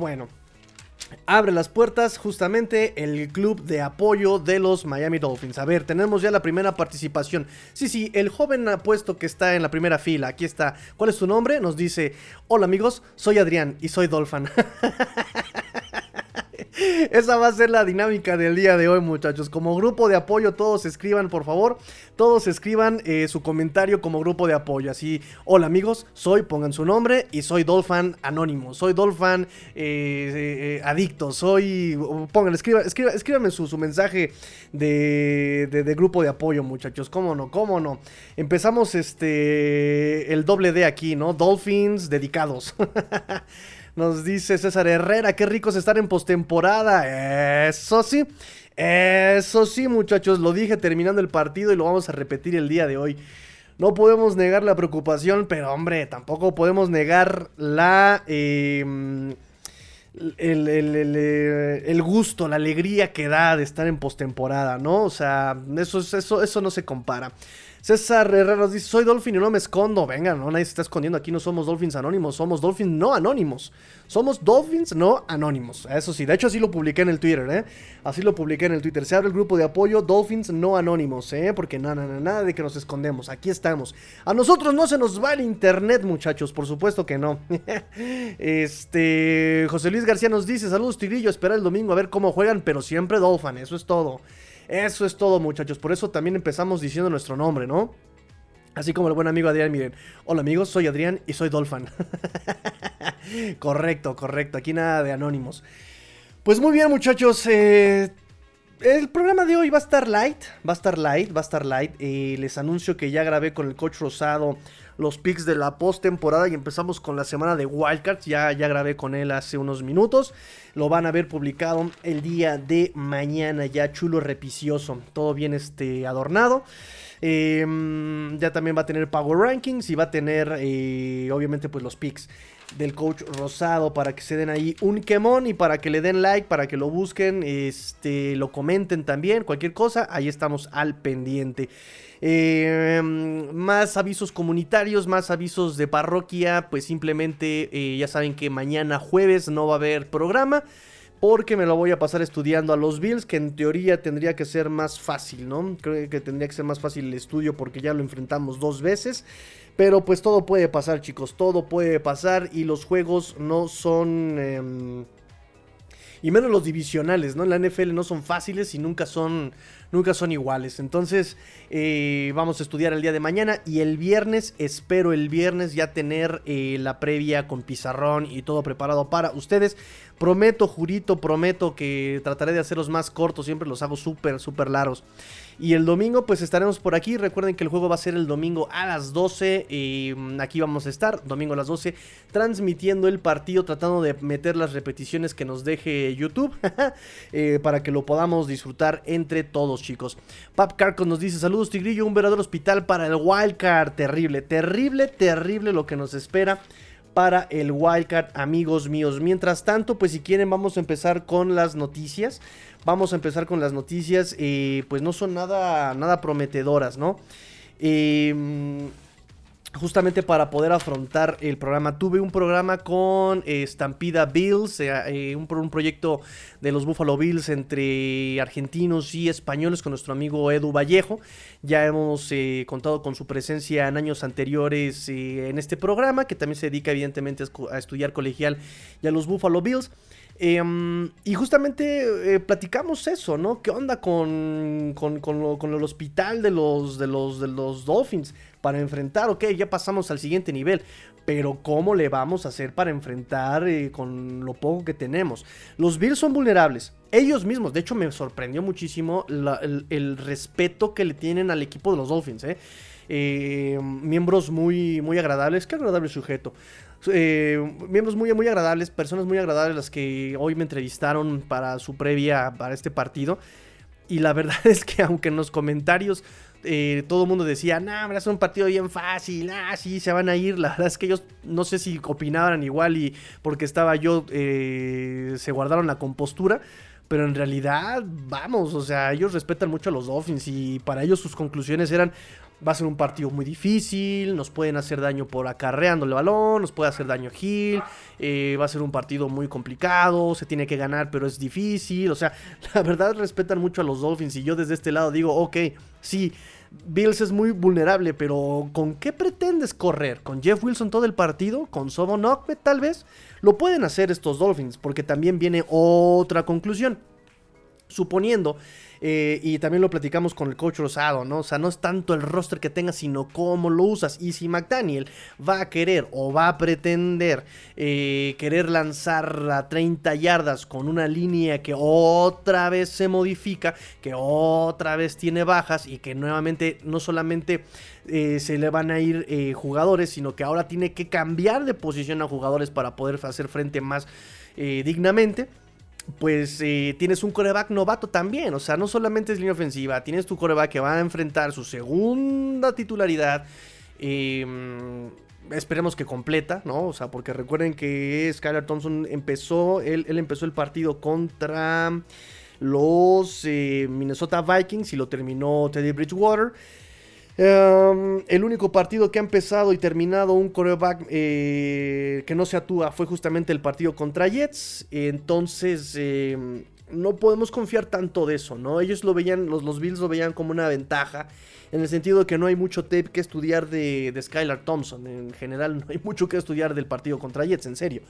Bueno, abre las puertas justamente el club de apoyo de los Miami Dolphins. A ver, tenemos ya la primera participación. Sí, sí, el joven apuesto que está en la primera fila, aquí está. ¿Cuál es tu nombre? Nos dice, hola amigos, soy Adrián y soy Dolphin. Esa va a ser la dinámica del día de hoy, muchachos. Como grupo de apoyo, todos escriban, por favor. Todos escriban eh, su comentario como grupo de apoyo. Así, hola amigos, soy, pongan su nombre y soy Dolphin Anónimo. Soy Dolphin eh, eh, Adicto. Soy, pongan, escriban, escríbanme su, mensaje de, de, grupo de apoyo, muchachos. ¿Cómo no? ¿Cómo no? Empezamos este, el doble D aquí, ¿no? Dolphins dedicados. Nos dice César Herrera, qué ricos estar en postemporada. Eso sí, eso sí, muchachos, lo dije terminando el partido y lo vamos a repetir el día de hoy. No podemos negar la preocupación, pero hombre, tampoco podemos negar la... Em, el, el, gusto, la alegría que da de estar en postemporada, ¿no? O sea, eso, eso, eso no se compara. César Herrera nos dice, soy Dolphin y no me escondo. Venga, no, nadie se está escondiendo. Aquí no somos Dolphins anónimos, somos Dolphins no anónimos. Somos Dolphins no anónimos. Eso sí, de hecho así lo publiqué en el Twitter, ¿eh? Así lo publiqué en el Twitter. Se abre el grupo de apoyo Dolphins no anónimos, ¿eh? Porque nada, nada, nada de que nos escondemos. Aquí estamos. A nosotros no se nos va el internet, muchachos. Por supuesto que no. este, José Luis García nos dice, saludos Tigrillo, espera el domingo a ver cómo juegan, pero siempre Dolphin, eso es todo. Eso es todo, muchachos. Por eso también empezamos diciendo nuestro nombre, ¿no? Así como el buen amigo Adrián, miren. Hola amigos, soy Adrián y soy Dolphin. correcto, correcto. Aquí nada de anónimos. Pues muy bien, muchachos. Eh, el programa de hoy va a estar light. Va a estar light, va a estar light. Eh, les anuncio que ya grabé con el coach Rosado los picks de la postemporada y empezamos con la semana de Wildcards. Ya, ya grabé con él hace unos minutos. Lo van a ver publicado el día de mañana, ya chulo, repicioso. Todo bien este, adornado. Em, ya también va a tener Power Rankings y va a tener, eh, obviamente, pues los picks del coach Rosado para que se den ahí un quemón y para que le den like, para que lo busquen, este, lo comenten también, cualquier cosa, ahí estamos al pendiente. Em, más avisos comunitarios, más avisos de parroquia, pues simplemente eh, ya saben que mañana jueves no va a haber programa. Porque me lo voy a pasar estudiando a los Bills, que en teoría tendría que ser más fácil, ¿no? Creo que tendría que ser más fácil el estudio porque ya lo enfrentamos dos veces. Pero pues todo puede pasar, chicos, todo puede pasar y los juegos no son... Em, y menos los divisionales, ¿no? En la NFL no son fáciles y nunca son, nunca son iguales. Entonces, eh, vamos a estudiar el día de mañana y el viernes, espero el viernes ya tener eh, la previa con pizarrón y todo preparado para ustedes. Prometo, jurito, prometo que trataré de hacerlos más cortos, siempre los hago súper, súper largos. Y el domingo pues estaremos por aquí. Recuerden que el juego va a ser el domingo a las 12. Y mm, aquí vamos a estar, domingo a las 12, transmitiendo el partido, tratando de meter las repeticiones que nos deje YouTube. Eh, para que lo podamos disfrutar entre todos chicos. Pap Carcos nos dice, saludos Tigrillo, un verdadero hospital para el Wildcard. Terrible, terrible, terrible lo que nos espera para el Wildcard, amigos míos. Mientras tanto, pues si quieren vamos a empezar con las noticias. Vamos a empezar con las noticias, eh, pues no son nada, nada prometedoras, ¿no? Eh, justamente para poder afrontar el programa. Tuve un programa con eh, Stampida Bills, eh, eh, un, proyecto de los Buffalo Bills entre argentinos y españoles con nuestro amigo Edu Vallejo. Ya hemos contado con su presencia en años anteriores en este programa, que también se dedica evidentemente a estudiar colegial y a los Buffalo Bills. Em, y justamente platicamos eso, ¿no? ¿Qué onda con, con, con, el hospital de los, de los, de los Dolphins? para enfrentar, ok, ya pasamos al siguiente nivel, pero ¿cómo le vamos a hacer para enfrentar eh, con lo poco que tenemos? Los Bills son vulnerables, ellos mismos, de hecho me sorprendió muchísimo el, respeto que le tienen al equipo de los Dolphins, ¿eh? Eh, miembros muy, muy agradables, qué agradable sujeto. Miembros muy, muy agradables, personas muy agradables las que hoy me entrevistaron para su previa para este partido. Y la verdad es que aunque en los comentarios eh, todo el mundo decía, nah, es un partido bien fácil, ah, sí, se van a ir. La verdad es que ellos no sé si opinaban igual y porque estaba yo, eh, se guardaron la compostura. Pero en realidad, vamos, o sea, ellos respetan mucho a los Dolphins y para ellos sus conclusiones eran Va a ser un partido muy difícil, nos pueden hacer daño por acarreando el balón, nos puede hacer daño Hill, eh, va a ser un partido muy complicado, se tiene que ganar pero es difícil, o sea, la verdad respetan mucho a los Dolphins y yo desde este lado digo, ok, sí, Bills es muy vulnerable, pero ¿con qué pretendes correr? ¿Con Jeff Wilson todo el partido? ¿Con Sobon tal vez? Lo pueden hacer estos Dolphins, porque también viene otra conclusión. Suponiendo eh, y también lo platicamos con el coach Rosado, ¿no? O sea, no es tanto el roster que tengas, sino cómo lo usas. Y si McDaniel va a querer o va a pretender eh, querer lanzar a 30 yardas con una línea que otra vez se modifica, que otra vez tiene bajas y que nuevamente no solamente eh, se le van a ir jugadores, sino que ahora tiene que cambiar de posición a jugadores para poder hacer frente más dignamente pues eh, tienes un coreback novato también. O sea, no solamente es línea ofensiva, tienes tu coreback que va a enfrentar su segunda titularidad. Em, esperemos que completa, ¿no? O sea, porque recuerden que Skylar Thompson empezó, él, empezó el partido contra los eh, Minnesota Vikings y lo terminó Teddy Bridgewater. Em, el único partido que ha empezado y terminado un coreback eh, que no se atúa fue justamente el partido contra Jets. Entonces, em, no podemos confiar tanto de eso, ¿no? Ellos lo veían, los, los Bills lo veían como una ventaja. En el sentido de que no hay mucho tape que estudiar de, Skylar Thompson. En general, no hay mucho que estudiar del partido contra Jets, en serio.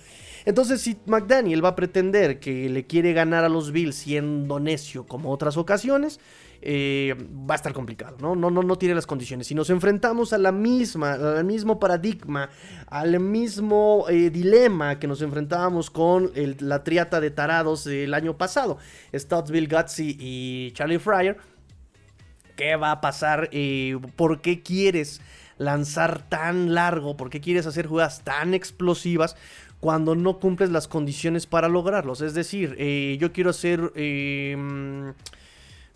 Entonces, si McDaniel va a pretender que le quiere ganar a los Bills siendo necio como otras ocasiones, eh, va a estar complicado, ¿no? No, no, no tiene las condiciones. Si nos enfrentamos a la misma, al mismo paradigma, al mismo eh, dilema que nos enfrentábamos con la triata de tarados del año pasado, Stoutsville, Gutsy y Charlie Fryer, ¿qué va a pasar? Eh, ¿Por qué quieres lanzar tan largo? ¿Por qué quieres hacer jugadas tan explosivas? cuando no cumples las condiciones para lograrlos. Es decir, yo quiero hacer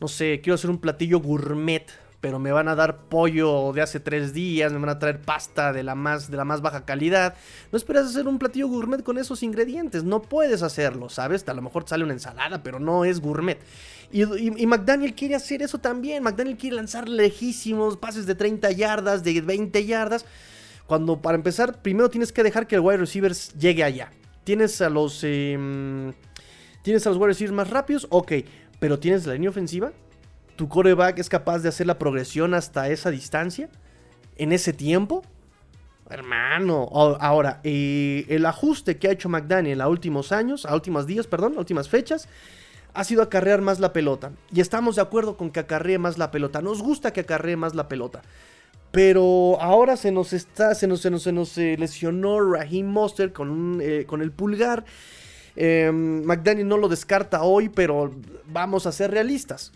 no sé, quiero hacer un platillo gourmet, pero me van a dar pollo de hace tres días, me van a traer pasta de la más, de la más baja calidad. No esperas hacer un platillo gourmet con esos ingredientes, no puedes hacerlo, ¿sabes? A lo mejor sale una ensalada, pero no es gourmet. Y, McDaniel quiere hacer eso también, McDaniel quiere lanzar lejísimos, pases de 30 yardas, de 20 yardas. Cuando para empezar, primero tienes que dejar que el wide receivers llegue allá. Tienes a los... Em, tienes a los wide receivers más rápidos, ok pero tienes la línea ofensiva. Tu coreback es capaz de hacer la progresión hasta esa distancia, en ese tiempo. Hermano, ahora, eh, el ajuste que ha hecho McDaniel a últimos años, a últimos días, perdón, a últimas fechas, ha sido acarrear más la pelota. Y estamos de acuerdo con que acarree más la pelota. Nos gusta que acarree más la pelota. Pero ahora se nos está, se nos, se nos, se nos eh, lesionó Raheem Monster con, eh, con el pulgar. Em, McDaniel no lo descarta hoy, pero vamos a ser realistas.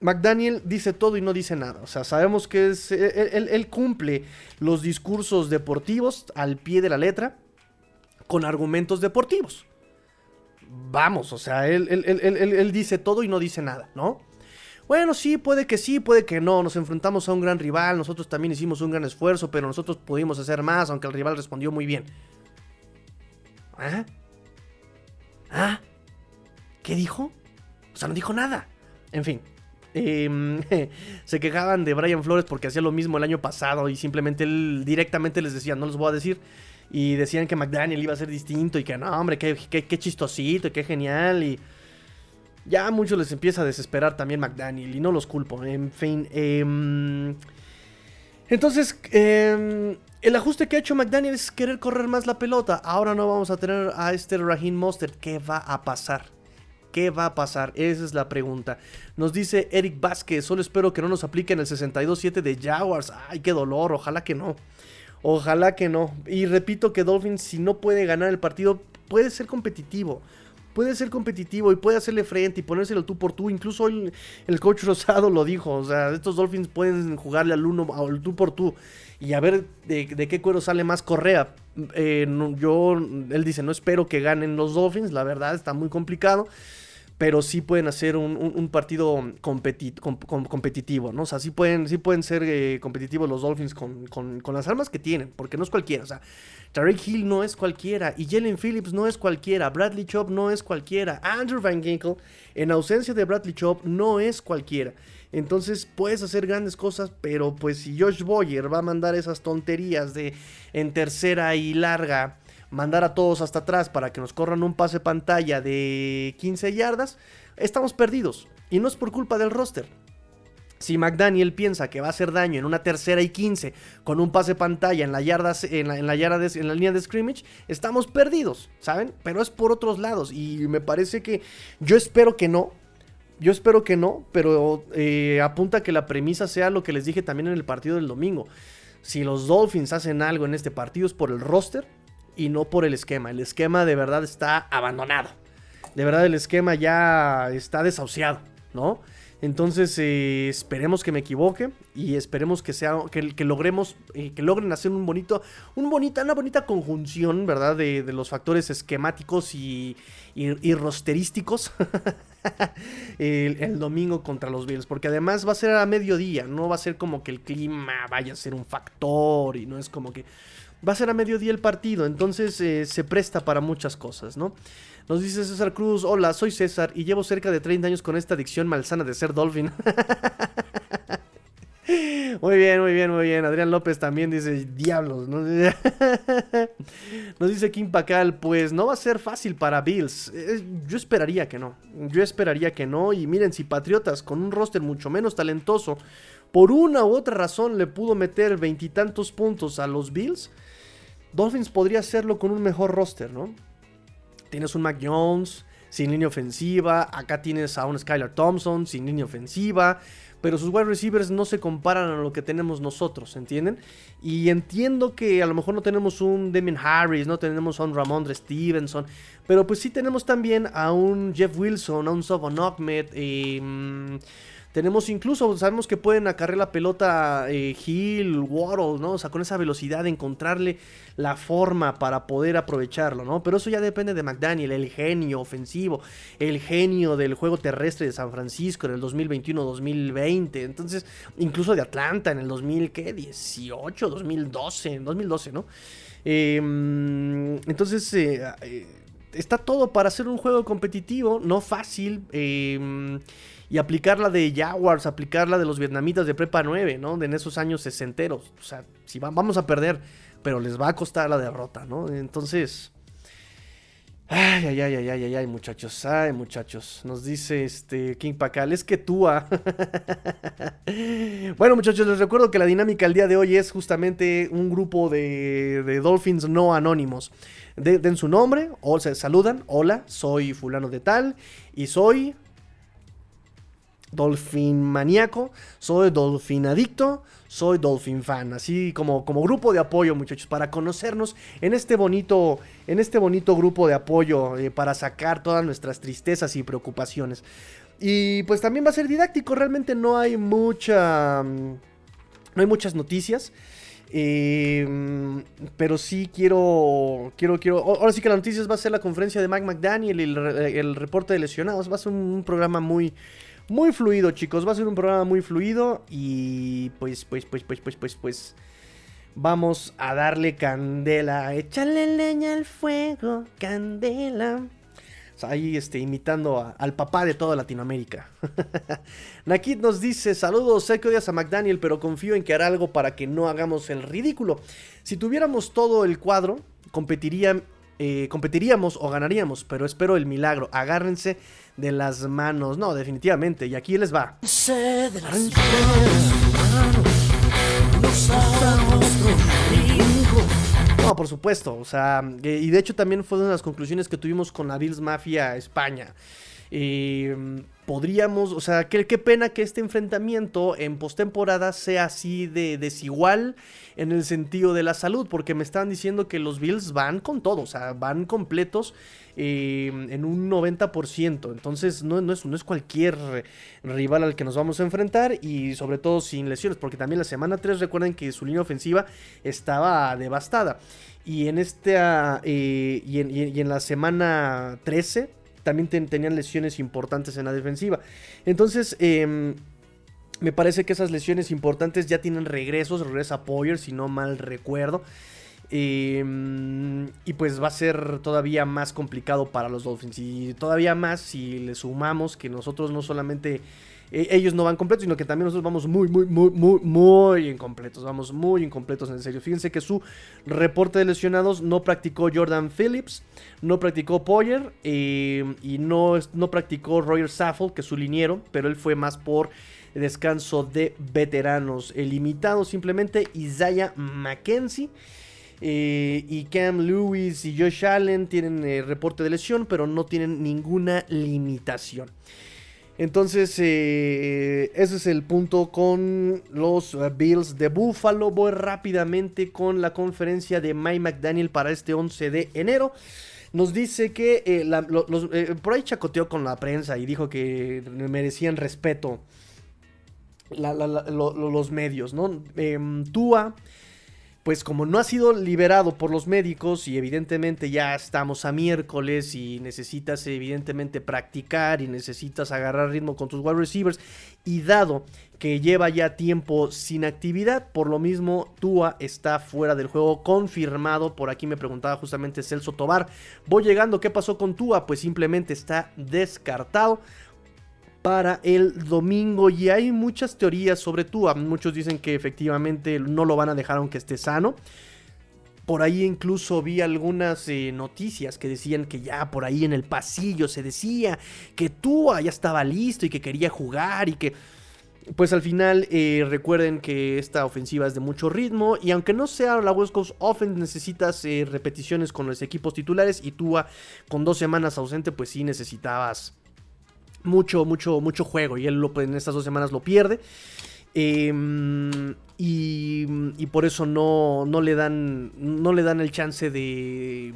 McDaniel dice todo y no dice nada. O sea, sabemos que es, él, cumple los discursos deportivos al pie de la letra con argumentos deportivos. Vamos, o sea, él, él, dice todo y no dice nada, ¿no? Bueno, sí, puede que sí, puede que no. Nos enfrentamos a un gran rival, nosotros también hicimos un gran esfuerzo, pero nosotros pudimos hacer más, aunque el rival respondió muy bien. ¿Ah? ¿Ah? ¿Qué dijo? O sea, no dijo nada. En fin. Em, se quejaban de Brian Flores porque hacía lo mismo el año pasado y simplemente él directamente les decía, no les voy a decir. Y decían que McDaniel iba a ser distinto y que no, hombre, qué, qué, chistosito y qué genial. Y ya a muchos les empieza a desesperar también McDaniel y no los culpo. En fin. Em, entonces, eh, el ajuste que ha hecho McDaniel es querer correr más la pelota. Ahora no vamos a tener a este Raheem Mostert. ¿Qué va a pasar? ¿Qué va a pasar? Esa es la pregunta. Nos dice Eric Vázquez, solo espero que no nos apliquen el 62-7 de Jaguars. Ay, qué dolor, ojalá que no. Ojalá que no. Y repito que Dolphins, si no puede ganar el partido, puede ser competitivo. Puede ser competitivo y puede hacerle frente y ponérselo tú por tú. Incluso hoy el coach Rosado lo dijo. O sea, estos Dolphins pueden jugarle al uno, al tú por tú y a ver de, qué cuero sale más Correa. Eh, yo, él dice, no espero que ganen los Dolphins, la verdad está muy complicado, pero sí pueden hacer un, partido competitivo, ¿no? O sea, sí pueden, sí pueden ser eh, competitivos los Dolphins con, las armas que tienen, porque no es cualquiera, o sea, Tarek Hill no es cualquiera, y Jalen Phillips no es cualquiera, Bradley Chop no es cualquiera, Andrew Van Ginkle, en ausencia de Bradley Chop, no es cualquiera. Entonces puedes hacer grandes cosas, pero pues si Josh Boyer va a mandar esas tonterías de en tercera y larga, mandar a todos hasta atrás para que nos corran un pase pantalla de 15 yardas, estamos perdidos. Y no es por culpa del roster. Si McDaniel piensa que va a hacer daño en una tercera y 15 con un pase pantalla en la, yarda, en la, en la, línea de scrimmage, estamos perdidos, ¿saben? Pero es por otros lados y me parece que yo espero que no. Yo espero que no, pero eh, apunta que la premisa sea lo que les dije también en el partido del domingo. Si los Dolphins hacen algo en este partido es por el roster y no por el esquema. El esquema de verdad está abandonado. De verdad el esquema ya está desahuciado, ¿no? Entonces eh, esperemos que me equivoque y esperemos que sea que, logremos eh, que logren hacer un bonito un bonita una bonita conjunción, ¿verdad? De, los factores esquemáticos y, y, y rosterísticos el, el, domingo contra los Bills, porque además va a ser a mediodía, no va a ser como que el clima vaya a ser un factor y no es como que va a ser a mediodía el partido, entonces eh, se presta para muchas cosas, ¿no? Nos dice César Cruz, hola, soy César y llevo cerca de 30 años con esta adicción malsana de ser Dolphin. Muy bien, muy bien, muy bien. Adrián López también dice, diablos. ¿no? Nos dice Kim Pacal, pues no va a ser fácil para Bills. Yo esperaría que no. Yo esperaría que no. Y miren, si Patriotas con un roster mucho menos talentoso, por una u otra razón le pudo meter veintitantos puntos a los Bills, Dolphins podría hacerlo con un mejor roster, ¿no? Tienes un Mac Jones sin línea ofensiva. Acá tienes a un Skylar Thompson sin línea ofensiva. Pero sus wide receivers no se comparan a lo que tenemos nosotros, ¿entienden? Y entiendo que a lo mejor no tenemos un Damien Harris, no tenemos a un Ramondre Stevenson. Pero pues sí tenemos también a un Jeff Wilson, a un Sobon Ahmed. Eh, tenemos incluso, sabemos que pueden acarrear la pelota eh, Hill, Waddle, ¿no? O sea, con esa velocidad, encontrarle la forma para poder aprovecharlo, ¿no? Pero eso ya depende de McDaniel, el genio ofensivo, el genio del juego terrestre de San Francisco en el 2021-2020. Entonces, incluso de Atlanta en el 2018, 2012, 2012, ¿no? Eh, entonces, eh, eh, está todo para hacer un juego competitivo, no fácil. Y aplicar la de Jaguars, aplicar la de los vietnamitas de Prepa 9, ¿no? En esos años sesenteros. O sea, si vamos a perder, pero les va a costar la derrota, ¿no? Entonces... Ay, ay, ay, ay, ay, ay, muchachos, ay, muchachos. Nos dice este King Pacal, es que tú. bueno, muchachos, les recuerdo que la dinámica el día de hoy es justamente un grupo de, de Dolphins no anónimos. De, den su nombre, o se saludan, hola, soy fulano de tal, y soy Dolphin maníaco, soy Dolphin adicto, soy Dolphin fan, así como, como grupo de apoyo, muchachos, para conocernos en este bonito, en este bonito grupo de apoyo eh, para sacar todas nuestras tristezas y preocupaciones. Y pues también va a ser didáctico, realmente no hay mucha, mm, no hay muchas noticias. Eh, pero sí quiero, quiero, quiero. Ahora sí que la noticias va a ser la conferencia de Mac McDaniel y el, reporte de lesionados. Va a ser un programa muy, muy fluido, chicos. Va a ser un programa muy fluido. Y pues, pues, pues, pues, pues, pues, pues. Vamos a darle candela. Échale leña al fuego, candela. Ahí este, imitando al papá de toda Latinoamérica. Nakit nos dice: Saludos, sé que odias a McDaniel, pero confío en que hará algo para que no hagamos el ridículo. Si tuviéramos todo el cuadro, competiría, eh, competiríamos o ganaríamos, pero espero el milagro. Agárrense de las manos. No, definitivamente. Y aquí les va. No, por supuesto. O sea, y de hecho también fue una de las conclusiones que tuvimos con la Bills Mafia España. Eh, podríamos, o sea, qué, pena que este enfrentamiento en postemporada sea así de desigual en el sentido de la salud, porque me están diciendo que los Bills van con todo, o sea, van completos eh, en un 90%. Entonces no, es, cualquier rival al que nos vamos a enfrentar y sobre todo sin lesiones, porque también la semana 3 recuerden que su línea ofensiva estaba devastada. Y en esta eh, y en la semana 13 también ten, tenían lesiones importantes en la defensiva. Entonces, eh, me parece que esas lesiones importantes ya tienen regresos, regresa Poyer, si no mal recuerdo. Eh, y pues va a ser todavía más complicado para los Dolphins. Y todavía más si le sumamos que nosotros no solamente eh, ellos no van completos, sino que también nosotros vamos muy, muy, muy, muy, muy incompletos. Vamos muy incompletos en serio. Fíjense que su reporte de lesionados no practicó Jordan Phillips, no practicó Poyer eh, y no, no practicó Roger Saffold, que es su liniero, pero él fue más por descanso de veteranos. El limitado simplemente Isaiah McKenzie. Eh, y Cam Lewis y Josh Allen tienen reporte de lesión, pero no tienen ninguna limitación. Entonces, eh, ese es el punto con los eh, Bills de Buffalo. Voy rápidamente con la conferencia de Mike McDaniel para este 11 de enero. Nos dice que eh, por ahí chacoteó con la prensa y dijo que merecían respeto los medios, ¿no? Em, Tua pues como no ha sido liberado por los médicos y evidentemente ya estamos a miércoles y necesitas evidentemente practicar y necesitas agarrar ritmo con tus wide receivers y dado que lleva ya tiempo sin actividad, por lo mismo Tua está fuera del juego confirmado, por aquí me preguntaba justamente Celso Tobar, voy llegando, ¿qué pasó con Tua? Pues simplemente está descartado para el domingo y hay muchas teorías sobre Tua. Muchos dicen que efectivamente no lo van a dejar aunque esté sano. Por ahí incluso vi algunas eh, noticias que decían que ya por ahí en el pasillo se decía que Tua ya estaba listo y que quería jugar y que... Pues al final eh, recuerden que esta ofensiva es de mucho ritmo y aunque no sea la West Coast Offense necesitas eh, repeticiones con los equipos titulares y Tua con dos semanas ausente pues sí necesitabas mucho, mucho, mucho juego y él lo, en estas dos semanas lo pierde. Em, y, y, por eso no, no, le dan, no le dan el chance de,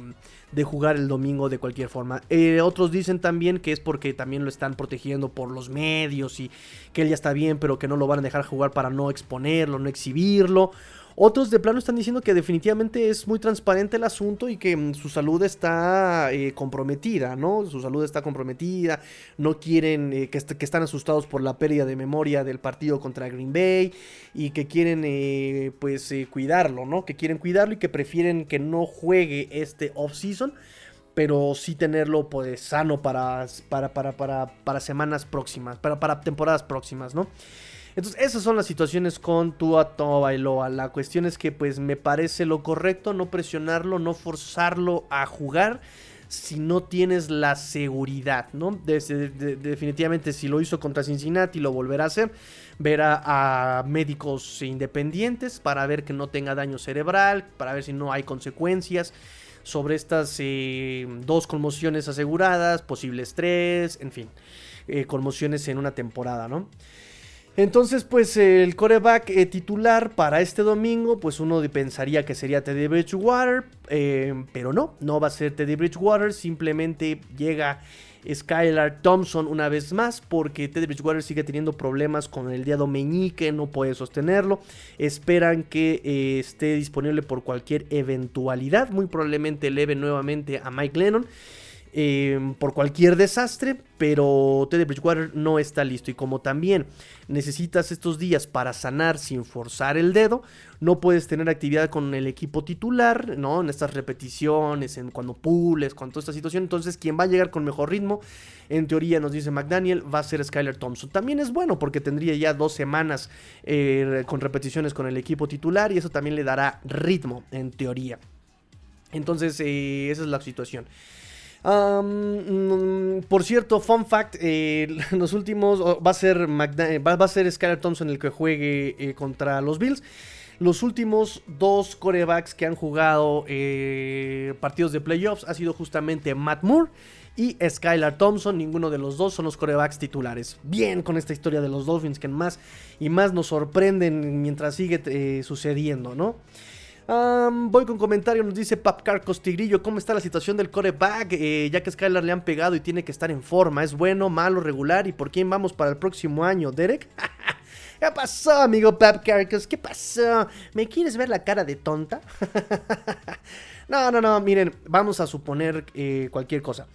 de jugar el domingo de cualquier forma. Eh, otros dicen también que es porque también lo están protegiendo por los medios y que él ya está bien, pero que no lo van a dejar jugar para no exponerlo, no exhibirlo. Otros de plano están diciendo que definitivamente es muy transparente el asunto y que mm, su salud está eh, comprometida, ¿no? Su salud está comprometida, no quieren, eh, que, que, están asustados por la pérdida de memoria del partido contra Green Bay y que quieren, eh, pues, cuidarlo, ¿no? Que quieren cuidarlo y que prefieren que no juegue este off-season pero sí tenerlo pues sano para, para, para, para, para semanas próximas, para, para temporadas próximas, ¿no? Entonces, esas son las situaciones con Tua Bailoa. La cuestión es que, pues, me parece lo correcto no presionarlo, no forzarlo a jugar si no tienes la seguridad, ¿no? definitivamente, si lo hizo contra Cincinnati, lo volverá a hacer. Verá a médicos independientes para ver que no tenga daño cerebral, para ver si no hay consecuencias sobre estas eh, dos conmociones aseguradas, posible estrés, en fin, eh, conmociones en una temporada, ¿no? Entonces, pues el coreback eh, titular para este domingo, pues uno pensaría que sería Teddy Bridgewater, eh, pero no, no va a ser Teddy Bridgewater, simplemente llega Skylar Thompson una vez más, porque Teddy Bridgewater sigue teniendo problemas con el dedo meñique, no puede sostenerlo, esperan que eh, esté disponible por cualquier eventualidad, muy probablemente eleve nuevamente a Mike Lennon. Em, por cualquier desastre, pero Teddy Bridgewater no está listo. Y como también necesitas estos días para sanar sin forzar el dedo, no puedes tener actividad con el equipo titular, ¿no? En estas repeticiones, en cuando pules, con toda esta situación. Entonces, quien va a llegar con mejor ritmo, en teoría, nos dice McDaniel, va a ser Skyler Thompson. También es bueno porque tendría ya dos semanas eh, con repeticiones con el equipo titular y eso también le dará ritmo, en teoría. Entonces, eh, esa es la situación. Mm, por cierto, fun fact, eh, los últimos va a ser va, a ser Skyler Thompson el que juegue eh, contra los Bills. Los últimos dos corebacks que han jugado eh, partidos de playoffs ha sido justamente Matt Moore y Skylar Thompson. Ninguno de los dos son los corebacks titulares. Bien con esta historia de los Dolphins que más y más nos sorprenden mientras sigue sucediendo, ¿no? Voy con comentario, nos dice Papcar Tigrillo, ¿cómo está la situación del coreback? Eh, ya que Skylar le han pegado y tiene que estar en forma, ¿es bueno, malo, regular? ¿Y por quién vamos para el próximo año, Derek? ¿Qué pasó, amigo Papcar? ¿Qué pasó? ¿Me quieres ver la cara de tonta? no, no, no, miren, vamos a suponer eh, cualquier cosa.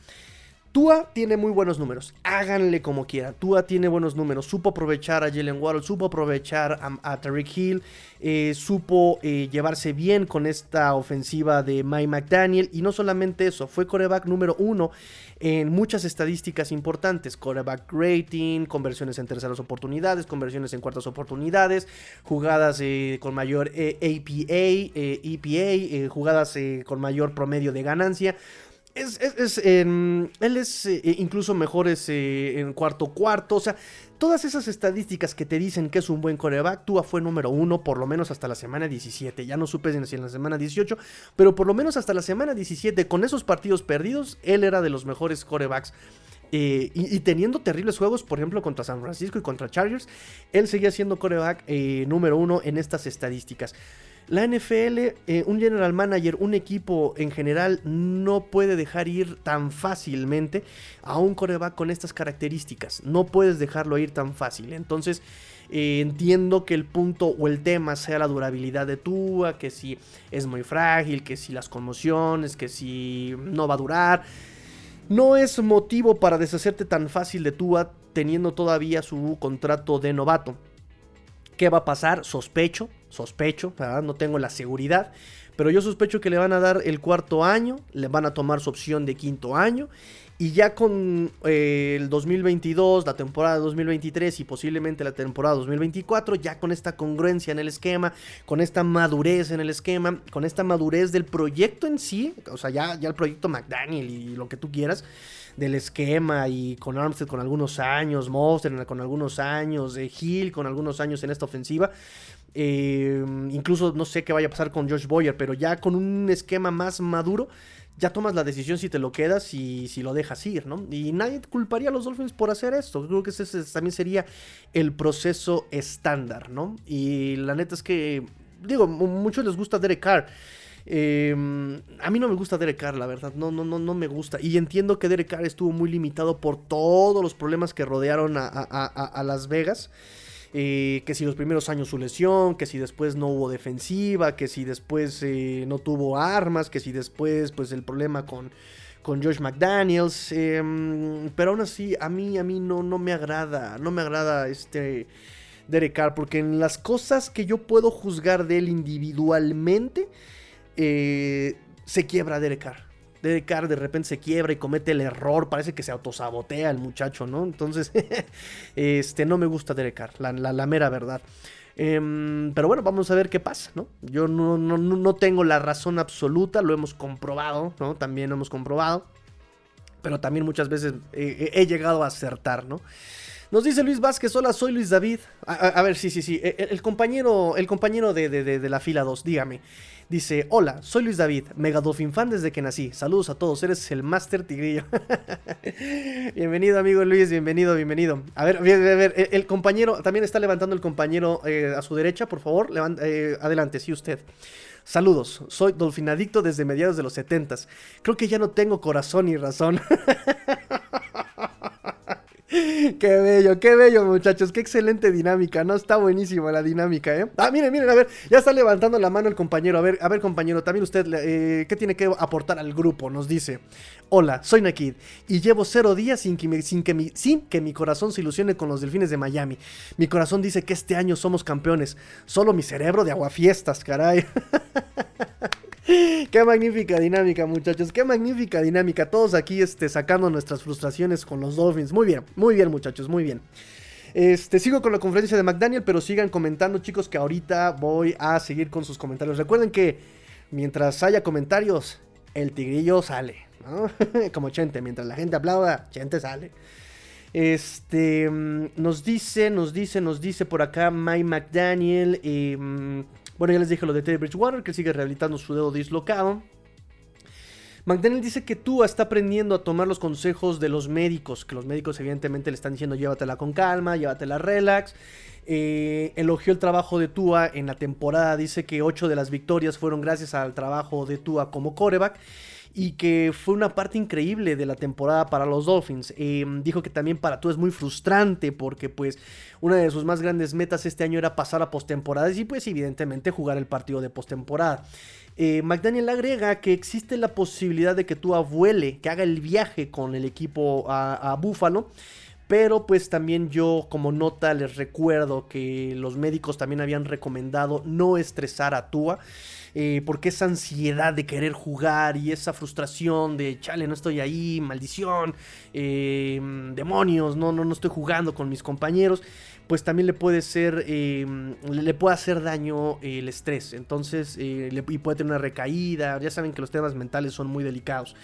Tua tiene muy buenos números. Háganle como quieran. Tua tiene buenos números. Supo aprovechar a Jalen Waddle, supo aprovechar a, Tariq Hill, eh, supo eh, llevarse bien con esta ofensiva de Mike McDaniel. Y no solamente eso, fue coreback número uno en muchas estadísticas importantes. Coreback rating, conversiones en terceras oportunidades, conversiones en cuartas oportunidades, jugadas eh, con mayor APA, EPA, jugadas con mayor promedio de ganancia. Es, él es eh, incluso mejor en cuarto cuarto. O sea, todas esas estadísticas que te dicen que es un buen coreback, Tua fue número uno por lo menos hasta la semana 17. Ya no supe si en la semana 18, pero por lo menos hasta la semana 17, con esos partidos perdidos, él era de los mejores corebacks. Eh, y, teniendo terribles juegos, por ejemplo, contra San Francisco y contra Chargers, él seguía siendo coreback eh, número uno en estas estadísticas. La NFL, eh, un general manager, un equipo en general, no puede dejar ir tan fácilmente a un coreback con estas características. No puedes dejarlo ir tan fácil. Entonces, eh, entiendo que el punto o el tema sea la durabilidad de Tua, que si es muy frágil, que si las conmociones, que si no va a durar. No es motivo para deshacerte tan fácil de Tua teniendo todavía su contrato de novato. ¿Qué va a pasar? Sospecho, sospecho, no tengo la seguridad, pero yo sospecho que le van a dar el cuarto año, le van a tomar su opción de quinto año y ya con eh, el 2022, la temporada 2023 y posiblemente la temporada 2024, ya con esta congruencia en el esquema, con esta madurez en el esquema, con esta madurez del proyecto en sí, o sea, ya, ya el proyecto McDaniel y lo que tú quieras, del esquema y con Armstead con algunos años, Monster con algunos años, de Hill con algunos años en esta ofensiva. Eh, incluso no sé qué vaya a pasar con Josh Boyer, pero ya con un esquema más maduro, ya tomas la decisión si te lo quedas y si lo dejas ir, ¿no? Y nadie culparía a los Dolphins por hacer esto. Creo que ese, también sería el proceso estándar, ¿no? Y la neta es que, digo, muchos les gusta Derek Carr. Em, a mí no me gusta Derek Carr, la verdad. No, no, no, no me gusta. Y entiendo que Derek Carr estuvo muy limitado por todos los problemas que rodearon a, Las Vegas. Eh, que si los primeros años su lesión, que si después no hubo defensiva, que si después eh, no tuvo armas, que si después pues el problema con, con Josh McDaniels. Em, pero aún así, a mí, a mí no, no me agrada, no me agrada este Derek Carr, porque en las cosas que yo puedo juzgar de él individualmente, eh, se quiebra Derek Carr. Derek Carr de repente se quiebra y comete el error, parece que se autosabotea el muchacho, ¿no? Entonces, este, no me gusta Derek Carr, la, mera verdad. Em, pero bueno, vamos a ver qué pasa, ¿no? Yo no, no, tengo la razón absoluta, lo hemos comprobado, ¿no? También lo hemos comprobado. Pero también muchas veces he llegado a acertar, ¿no? Nos dice Luis Vázquez, hola, soy Luis David. A, ver, sí, sí, sí. El, compañero, el compañero de, de, la fila 2, dígame. Dice, hola, soy Luis David, Mega Dolphin fan desde que nací. Saludos a todos, eres el Master Tigrillo. bienvenido, amigo Luis, bienvenido, bienvenido. A ver, a ver, el, compañero, también está levantando el compañero eh, a su derecha, por favor. Eh, adelante, sí, usted. Saludos, soy Dolfinadicto desde mediados de los 70 Creo que ya no tengo corazón ni razón. Qué bello, qué bello, muchachos. Qué excelente dinámica, ¿no? Está buenísima la dinámica, ¿eh? Ah, miren, miren, a ver, ya está levantando la mano el compañero. A ver, a ver, compañero, también usted, eh, ¿qué tiene que aportar al grupo? Nos dice: Hola, soy Nakid y llevo cero días sin que, sin, que mi, sin que mi corazón se ilusione con los delfines de Miami. Mi corazón dice que este año somos campeones. Solo mi cerebro de aguafiestas, caray. Qué magnífica dinámica, muchachos. Qué magnífica dinámica. Todos aquí este, sacando nuestras frustraciones con los Dolphins. Muy bien, muy bien, muchachos, muy bien. Este, sigo con la conferencia de McDaniel, pero sigan comentando, chicos, que ahorita voy a seguir con sus comentarios. Recuerden que mientras haya comentarios, el tigrillo sale. Como Chente, mientras la gente aplauda, Chente sale. Este, mm, nos dice, nos dice, nos dice por acá Mike McDaniel. Eh, bueno, ya les dije lo de Teddy Bridgewater, que sigue rehabilitando su dedo dislocado. McDaniel dice que Tua está aprendiendo a tomar los consejos de los médicos, que los médicos evidentemente le están diciendo llévatela con calma, llévatela relax. Eh, elogió el trabajo de Tua en la temporada, dice que 8 de las victorias fueron gracias al trabajo de Tua como coreback. Y que fue una parte increíble de la temporada para los Dolphins. Em, dijo que también para tú es muy frustrante porque pues una de sus más grandes metas este año era pasar a postemporada y pues evidentemente jugar el partido de postemporada. Eh, McDaniel agrega que existe la posibilidad de que tú abuele, que haga el viaje con el equipo a, a Buffalo. Pero pues también yo como nota les recuerdo que los médicos también habían recomendado no estresar a Tua. Eh, porque esa ansiedad de querer jugar y esa frustración de, chale, no estoy ahí, maldición, eh, demonios, no, no, no estoy jugando con mis compañeros, pues también le puede ser, eh, le puede hacer daño el estrés. Entonces, y puede tener una recaída, ya saben que los temas mentales son muy delicados.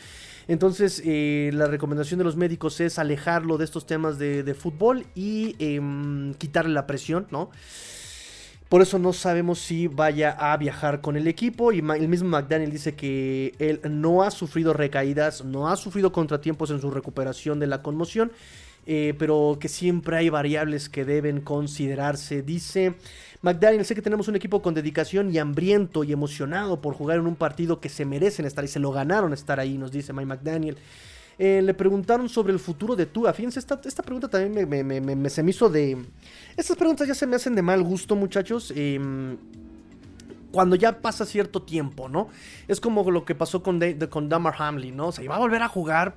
Entonces, la recomendación de los médicos es alejarlo de estos temas de, de fútbol y em, quitarle la presión, ¿no? Por eso no sabemos si vaya a viajar con el equipo. Y el mismo McDaniel dice que él no ha sufrido recaídas, no ha sufrido contratiempos en su recuperación de la conmoción. Eh, pero que siempre hay variables que deben considerarse. Dice McDaniel, sé que tenemos un equipo con dedicación y hambriento y emocionado por jugar en un partido que se merecen estar y se lo ganaron estar ahí, nos dice Mike McDaniel. Eh, le preguntaron sobre el futuro de Tua. Fíjense, esta, esta pregunta también me, se me hizo de... Estas preguntas ya se me hacen de mal gusto, muchachos. Em, cuando ya pasa cierto tiempo, ¿no? Es como lo que pasó con, con Damar Hamlin, ¿no? O sea, iba a volver a jugar,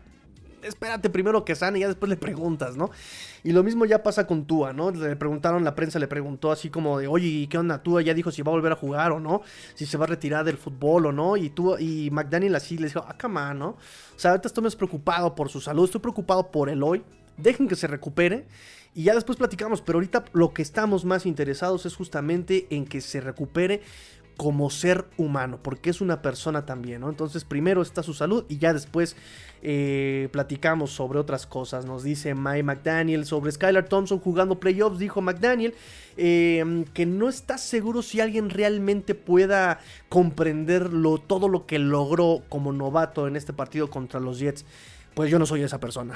espérate primero que sane y ya después le preguntas, ¿no? Y lo mismo ya pasa con Tua, ¿no? Le preguntaron, la prensa le preguntó así como de, oye, ¿qué onda? Tua ya dijo si va a volver a jugar o no, si se va a retirar del fútbol o no. Y Tua, y McDaniel así le dijo, ah, cama, ¿no? O sea, ahorita estoy más preocupado por su salud, estoy preocupado por el hoy. Dejen que se recupere y ya después platicamos, pero ahorita lo que estamos más interesados es justamente en que se recupere como ser humano, porque es una persona también, ¿no? Entonces primero está su salud y ya después eh, platicamos sobre otras cosas. Nos dice Mike McDaniel sobre Skylar Thompson jugando playoffs, dijo McDaniel, em, que no está seguro si alguien realmente pueda comprender todo lo que logró como novato en este partido contra los Jets. Pues yo no soy esa persona.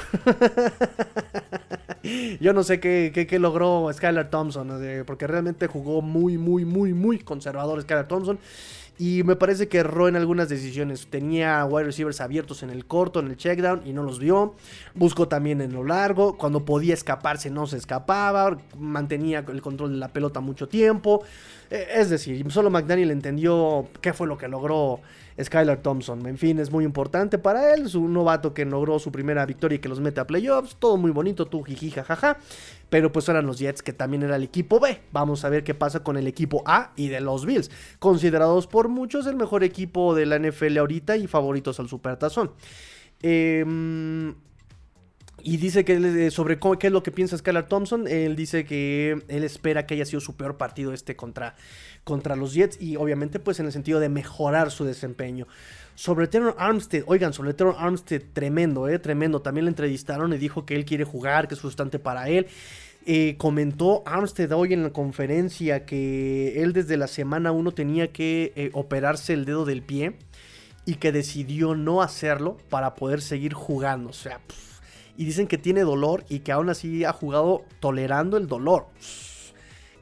yo no sé qué, logró Skylar Thompson, porque realmente jugó muy, muy, muy, muy conservador Skylar Thompson. Y me parece que erró en algunas decisiones. Tenía wide receivers abiertos en el corto, en el checkdown, y no los vio. Buscó también en lo largo. Cuando podía escaparse, no se escapaba. Mantenía el control de la pelota mucho tiempo. E, es decir, solo McDaniel entendió qué fue lo que logró Skylar Thompson. En fin, es muy importante para él. Es un novato que logró su primera victoria y que los mete a playoffs. Todo muy bonito, tú jiji. Pero pues eran los Jets, que también era el equipo B. Vamos a ver qué pasa con el equipo A y de los Bills. Considerados por muchos el mejor equipo de la NFL ahorita y favoritos al Supertazón. Eh. Y dice que eh, sobre qué es lo que piensa Skylar Thompson. Él dice que él espera que haya sido su peor partido este contra, contra los Jets. Y obviamente, pues en el sentido de mejorar su desempeño. Sobre Teron Armstead, oigan, sobre Teron Armstead, tremendo, eh, tremendo. También le entrevistaron y dijo que él quiere jugar, que es frustrante para él. Eh, comentó Armstead hoy en la conferencia que él desde la semana 1 tenía que eh, operarse el dedo del pie y que decidió no hacerlo para poder seguir jugando. O sea, y dicen que tiene dolor y que aún así ha jugado tolerando el dolor.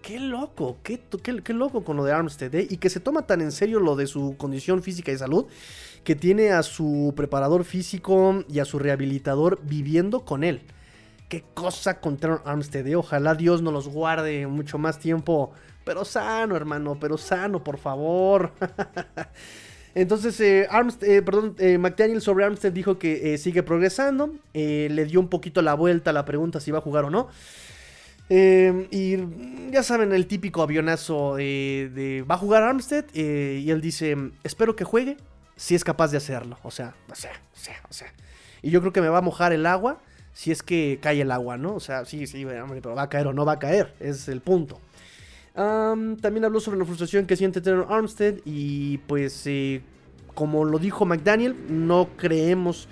Qué loco, qué, qué, loco con lo de Armstead, ¿eh? Y que se toma tan en serio lo de su condición física y salud, que tiene a su preparador físico y a su rehabilitador viviendo con él. Qué cosa con Armstead, ¿eh? Ojalá Dios nos los guarde mucho más tiempo. Pero sano, hermano, pero sano, por favor. Entonces, eh, eh, perdón, McDaniel sobre Armstead dijo que sigue progresando. le dio un poquito la vuelta a la pregunta si va a jugar o no. Y ya saben, el típico avionazo de, ¿va a jugar Armstead? y él dice, espero que juegue si es capaz de hacerlo. O sea, o sea, o sea, o sea. Y yo creo que me va a mojar el agua si es que cae el agua, ¿no? O sea, sí, sí, pero va a caer o no va a caer. es el punto también habló sobre la frustración que siente Taylor Armstead y pues eh, como lo dijo McDaniel, no creemos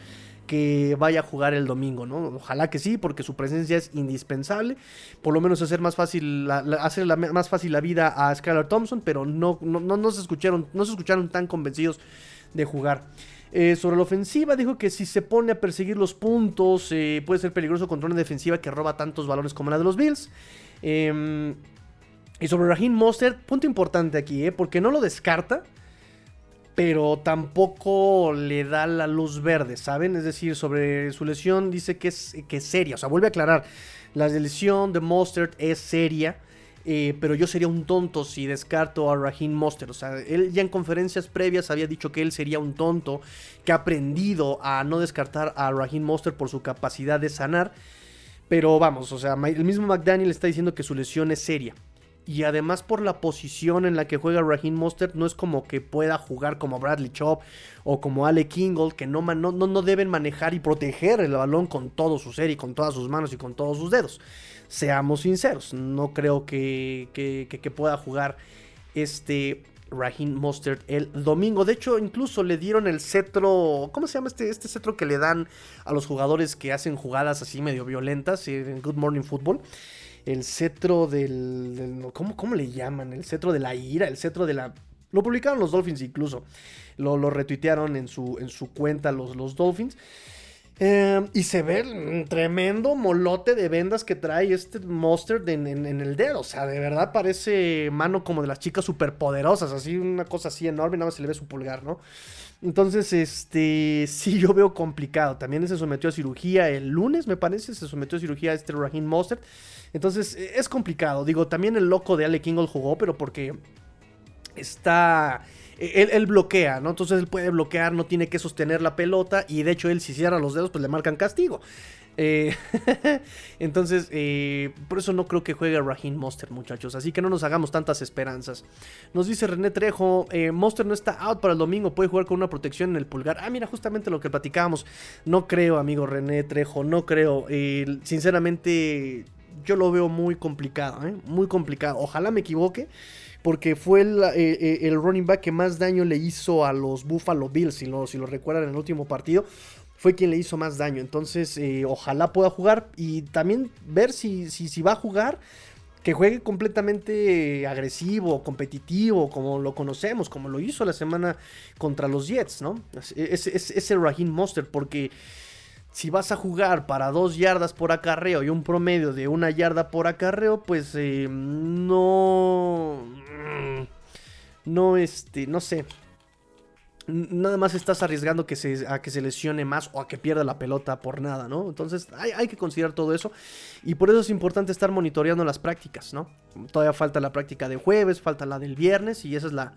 que vaya a jugar el domingo, ¿no? Ojalá que sí, porque su presencia es indispensable. Por lo menos hacer más fácil la, hacer más fácil la vida a Skylar Thompson, pero no, no, no, se escucharon, no se escucharon tan convencidos de jugar. Eh, sobre la ofensiva, dijo que si se pone a perseguir los puntos, eh, puede ser peligroso contra una defensiva que roba tantos balones como la de los Bills. Eh, y sobre Raheem Mostert, punto importante aquí, ¿eh? porque no lo descarta, pero tampoco le da la luz verde, ¿saben? Es decir, sobre su lesión dice que es, que es seria, o sea, vuelve a aclarar, la lesión de Mostert es seria, eh, pero yo sería un tonto si descarto a Raheem Mostert. O sea, él ya en conferencias previas había dicho que él sería un tonto, que ha aprendido a no descartar a Raheem Mostert por su capacidad de sanar. Pero vamos, o sea, el mismo McDaniel está diciendo que su lesión es seria. Y además por la posición en la que juega Raheem Mostert, no es como que pueda jugar como Bradley Chop o como Ale Kingold, que no, no, no deben manejar y proteger el balón con todo su ser y con todas sus manos y con todos sus dedos. Seamos sinceros, no creo que, que, pueda jugar este Raheem Mostert el domingo. De hecho, incluso le dieron el cetro. ¿Cómo se llama este, este cetro que le dan a los jugadores que hacen jugadas así medio violentas en Good Morning Football? El cetro del, ¿cómo, ¿cómo, le llaman? El cetro de la ira, el cetro de la... Lo publicaron los Dolphins incluso. Lo, lo retuitearon en su, en su cuenta los, los Dolphins. Em, y se ve un tremendo molote de vendas que trae este Monster en, en, el dedo. O sea, de verdad parece mano como de las chicas superpoderosas. Así, una cosa así enorme, nada más se le ve su pulgar, ¿no? Entonces, este, sí, yo veo complicado. También se sometió a cirugía el lunes, me parece. Se sometió a cirugía este Raheem Monster. Entonces, e, es complicado. Digo, también el loco de Ale Kingle jugó, pero porque está... E, él, bloquea, ¿no? Entonces él puede bloquear, no tiene que sostener la pelota y de hecho él si cierra los dedos pues le marcan castigo. Eh, entonces, eh, por eso no creo que juegue Raheem Monster, muchachos. Así que no nos hagamos tantas esperanzas. Nos dice René Trejo: eh, Monster no está out para el domingo, puede jugar con una protección en el pulgar. Ah, mira, justamente lo que platicábamos. No creo, amigo René Trejo, no creo. sinceramente, yo lo veo muy complicado, muy complicado. Ojalá me equivoque, porque fue el, el, running back que más daño le hizo a los Buffalo Bills, si lo, si lo recuerdan en el último partido. Fue quien le hizo más daño. Entonces, ojalá pueda jugar y también ver si, si, si va a jugar que juegue completamente agresivo, competitivo, como lo conocemos, como lo hizo la semana contra los Jets, ¿no? Ese, ese Raheem Monster, porque si vas a jugar para dos yardas por acarreo y un promedio de una yarda por acarreo, pues eh, no. No, este, no sé. Nada más estás arriesgando que se, a que se lesione más o a que pierda la pelota por nada, ¿no? Entonces hay, hay, que considerar todo eso. Y por eso es importante estar monitoreando las prácticas, ¿no? Todavía falta la práctica de jueves, falta la del viernes y esa es la,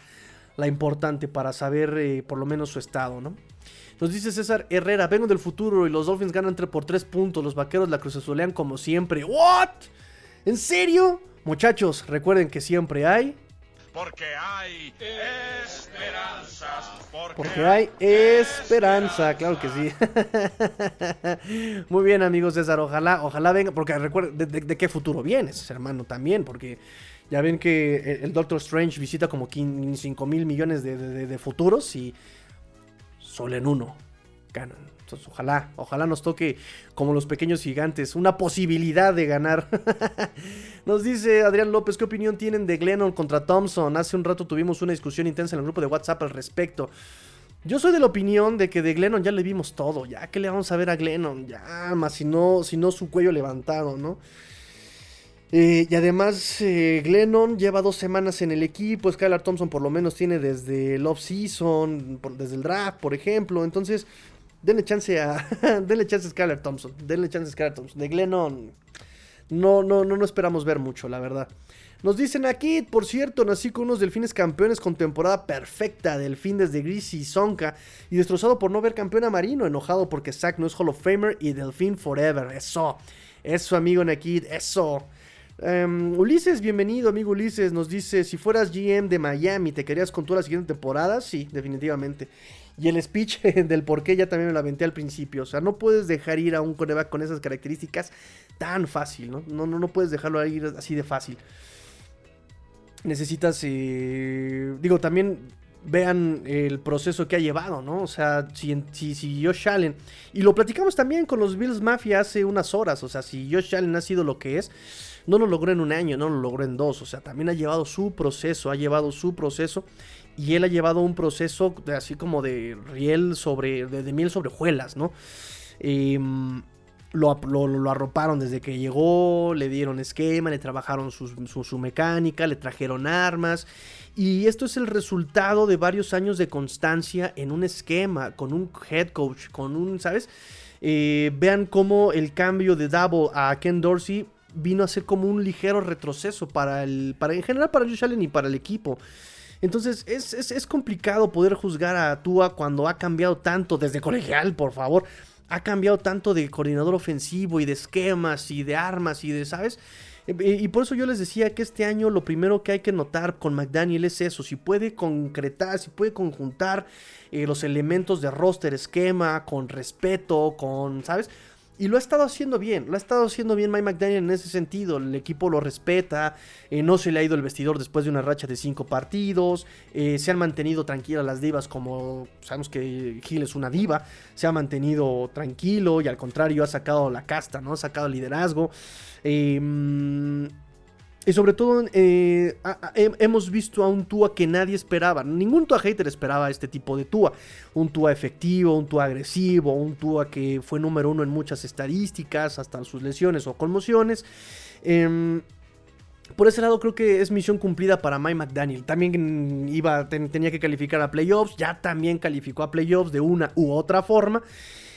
la importante para saber eh, por lo menos su estado, ¿no? Nos dice César Herrera, vengo del futuro y los Dolphins ganan 3 por 3 puntos. Los vaqueros la cruzazolean como siempre. ¿What? ¿En serio? Muchachos, recuerden que siempre hay. Porque hay esperanzas. Porque, hay esperanza, claro que sí. Muy bien, amigos César. Ojalá, ojalá venga. Porque recuerden, de, qué futuro vienes, hermano? También, porque ya ven que el, Doctor Strange visita como 5 mil millones de futuros y solo en uno ganan. Ojalá, ojalá nos toque como los pequeños gigantes, una posibilidad de ganar. nos dice Adrián López, ¿qué opinión tienen de Glennon contra Thompson? Hace un rato tuvimos una discusión intensa en el grupo de WhatsApp al respecto. Yo soy de la opinión de que de Glennon ya le vimos todo, ya que le vamos a ver a Glennon, ya, más si no, si no su cuello levantado, ¿no? Eh, y además, eh, Glennon lleva dos semanas en el equipo. Skylar Thompson, por lo menos, tiene desde el off-season, desde el draft, por ejemplo. Entonces, denle chance a. denle chance a Thompson. Denle chance a Skylar Thompson. De Glennon, no, no, no, no esperamos ver mucho, la verdad. Nos dicen aquí, por cierto, nací con unos delfines campeones con temporada perfecta. Delfín desde Greasy y Sonka. Y destrozado por no ver campeón a Marino. Enojado porque Zack no es Hall of Famer y Delfín Forever. Eso. Eso, amigo Nakid. Eso. Em, Ulises, bienvenido, amigo Ulises. Nos dice: Si fueras GM de Miami, ¿te querías con toda la siguiente temporada? Sí, definitivamente. Y el speech del por qué ya también me lo aventé al principio. O sea, no puedes dejar ir a un coreback con esas características tan fácil, ¿no? No, no, no puedes dejarlo ir así de fácil. Necesitas. Eh, digo, también vean el proceso que ha llevado, ¿no? O sea, si, si, si, Josh Allen, y lo platicamos también con los Bills Mafia hace unas horas, o sea, si Josh Allen ha sido lo que es, no lo logró en un año, no lo logró en dos. O sea, también ha llevado su proceso, ha llevado su proceso. Y él ha llevado un proceso así como de riel sobre, de, miel sobre hojuelas, ¿no? Em, lo, lo, arroparon desde que llegó, le dieron esquema, le trabajaron su, su, mecánica, le trajeron armas. Y esto es el resultado de varios años de constancia en un esquema, con un head coach, con un, ¿sabes? Eh, vean cómo el cambio de Double a Ken Dorsey vino a ser como un ligero retroceso para el, para, en general para Josh Allen y para el equipo. Entonces es, es, complicado poder juzgar a Tua cuando ha cambiado tanto desde colegial, por favor. Ha cambiado tanto de coordinador ofensivo y de esquemas y de armas y de, ¿sabes? Y por eso yo les decía que este año lo primero que hay que notar con McDaniel es eso, si puede concretar, si puede conjuntar eh, los elementos de roster, esquema, con respeto, con, ¿sabes? Y lo ha estado haciendo bien, lo ha estado haciendo bien Mike McDaniel en ese sentido. El equipo lo respeta, eh, no se le ha ido el vestidor después de una racha de cinco partidos, eh, se han mantenido tranquilas las divas como sabemos que Gil es una diva, se ha mantenido tranquilo y al contrario ha sacado la casta, ¿no? Ha sacado el liderazgo. Eh, y sobre todo, eh, hemos visto a un Tua que nadie esperaba. Ningún Tua hater esperaba este tipo de Tua. Un Tua efectivo, un Tua agresivo, un Tua que fue número uno en muchas estadísticas, hasta sus lesiones o conmociones. Em, por ese lado creo que es misión cumplida para Mike McDaniel. También iba, tenía que calificar a playoffs, ya también calificó a playoffs de una u otra forma.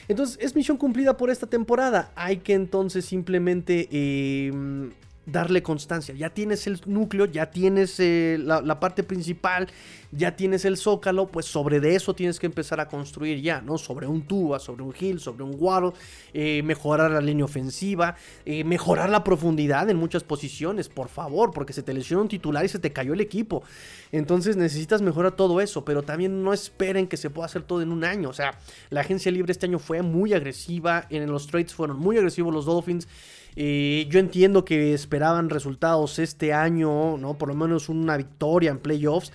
Entonces es misión cumplida por esta temporada. Hay que entonces simplemente em, darle constancia. Ya tienes el núcleo, ya tienes eh, la, parte principal, ya tienes el zócalo, pues sobre eso tienes que empezar a construir ya, ¿no? Sobre un tuba, sobre un hill, sobre un waddle, eh, mejorar la línea ofensiva, eh, mejorar la profundidad en muchas posiciones, por favor, porque se te lesionó un titular y se te cayó el equipo. Entonces necesitas mejorar todo eso, pero también no esperen que se pueda hacer todo en un año. O sea, la agencia libre este año fue muy agresiva, en los trades fueron muy agresivos los Dolphins. Eh, yo entiendo que esperaban resultados este año, ¿no? Por lo menos una victoria en playoffs.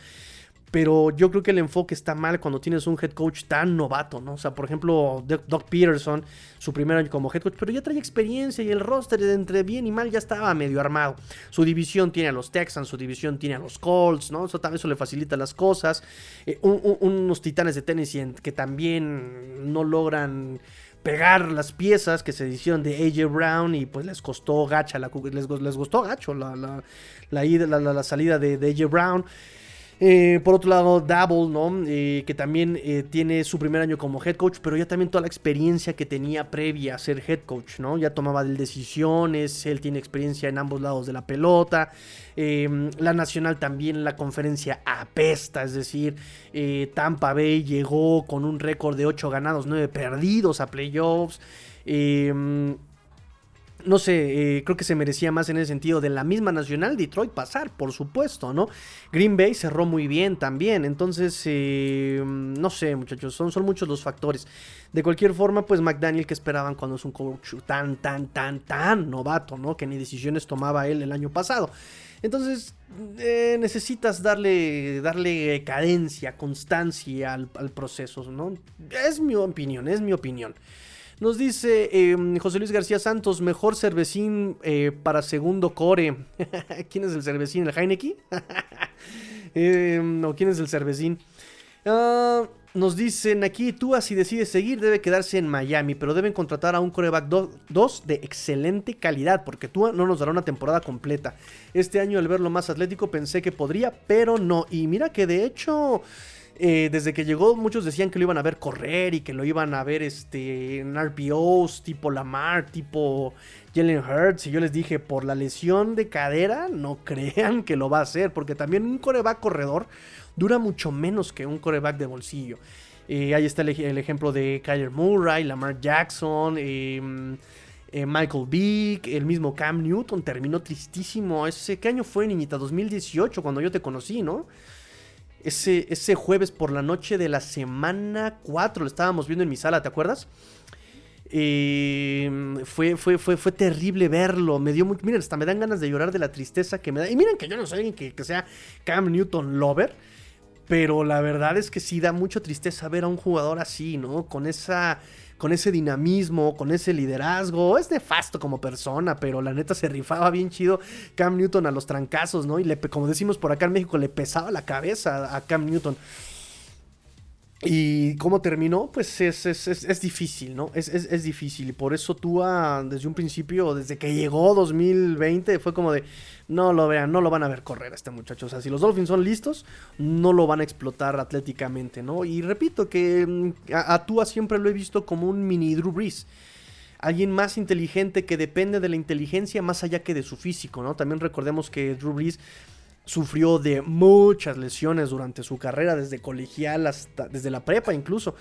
Pero yo creo que el enfoque está mal cuando tienes un head coach tan novato, ¿no? O sea, por ejemplo, Doc Peterson, su primer año como head coach, pero ya trae experiencia y el roster de entre bien y mal ya estaba medio armado. Su división tiene a los Texans, su división tiene a los Colts, ¿no? Eso, eso le facilita las cosas. Eh, unos titanes de Tennessee que también no logran pegar las piezas que se hicieron de AJ Brown y pues les costó gacha, la, les, les costó gacho la, la, la, salida de AJ Brown. Eh, por otro lado, Double, ¿no? Eh, que también eh, tiene su primer año como head coach, pero ya también toda la experiencia que tenía previa a ser head coach, ¿no? Ya tomaba decisiones, él tiene experiencia en ambos lados de la pelota. Em, la Nacional también, la conferencia apesta, es decir, Tampa Bay llegó con un récord de 8 ganados, 9 perdidos a playoffs. Em, no sé, eh, creo que se merecía más en el sentido de la misma Nacional Detroit pasar, por supuesto, ¿no? Green Bay cerró muy bien también, entonces, eh, no sé, muchachos, son, son muchos los factores. De cualquier forma, pues McDaniel que esperaban cuando es un coach tan, tan, tan, tan novato, ¿no? Que ni decisiones tomaba él el año pasado. Entonces, eh, necesitas darle, darle cadencia, constancia al, al proceso, ¿no? Es mi opinión, es mi opinión. Nos dice em, José Luis García Santos, mejor cervecín eh, para segundo core. ¿Quién es el cervecín? ¿El Heineken? Em, ¿O quién es el cervecín? Ah, nos dicen aquí, Tua si decide seguir debe quedarse en Miami, pero deben contratar a un coreback 2 de excelente calidad, porque Tua no nos dará una temporada completa. Este año al verlo más atlético pensé que podría, pero no. Y mira que de hecho... Eh, desde que llegó, muchos decían que lo iban a ver correr y que lo iban a ver este, en RPOs, tipo Lamar, tipo Jalen Hurts. Y yo les dije, por la lesión de cadera, no crean que lo va a hacer, porque también un coreback corredor dura mucho menos que un coreback de bolsillo. Eh, ahí está el, ejemplo de Kyler Murray, Lamar Jackson, em, eh, Michael Vick, el mismo Cam Newton terminó tristísimo. Ese, ¿Qué año fue, niñita? 2018, cuando yo te conocí, ¿no? Ese, jueves por la noche de la semana 4. Lo estábamos viendo en mi sala, ¿te acuerdas? Eh, fue, fue, fue, fue terrible verlo. Me dio mucho. Miren, hasta me dan ganas de llorar de la tristeza que me da. Y miren que yo no soy alguien que, que sea Cam Newton Lover. Pero la verdad es que sí da mucha tristeza ver a un jugador así, ¿no? Con esa con ese dinamismo, con ese liderazgo. Es nefasto como persona, pero la neta se rifaba bien chido Cam Newton a los trancazos, ¿no? Y le, como decimos por acá en México, le pesaba la cabeza a Cam Newton. Y cómo terminó, pues es, es, es, difícil, ¿no? Es, es, difícil. Y por eso Tua, desde un principio, desde que llegó 2020, fue como de, no lo vean, no lo van a ver correr a este muchacho. O sea, si los Dolphins son listos, no lo van a explotar atléticamente, ¿no? Y repito que mm, a, siempre lo he visto como un mini Drew Brees alguien más inteligente que depende de la inteligencia más allá que de su físico, ¿no? También recordemos que Drew Brees sufrió de muchas lesiones durante su carrera, desde colegial hasta, desde la prepa incluso,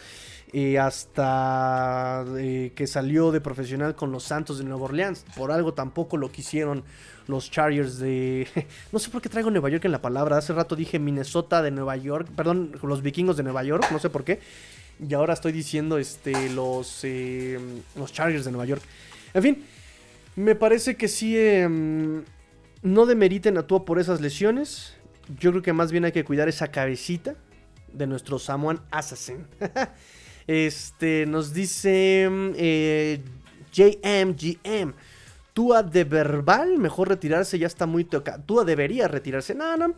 hasta eh, que salió de profesional con los Santos de Nueva Orleans. Por algo tampoco lo quisieron los Chargers de... No sé por qué traigo Nueva York en la palabra, hace rato dije Minnesota de Nueva York, perdón, los vikingos de Nueva York, no sé por qué. Y ahora estoy diciendo este, los, eh, los Chargers de Nueva York. En fin, me parece que sí... Em, no demeriten a Tua por esas lesiones. Yo creo que más bien hay que cuidar esa cabecita de nuestro Samoan Assassin. este nos dice eh, JMGM. Tua de verbal, mejor retirarse, ya está muy tocado. Tua debería retirarse. No, no,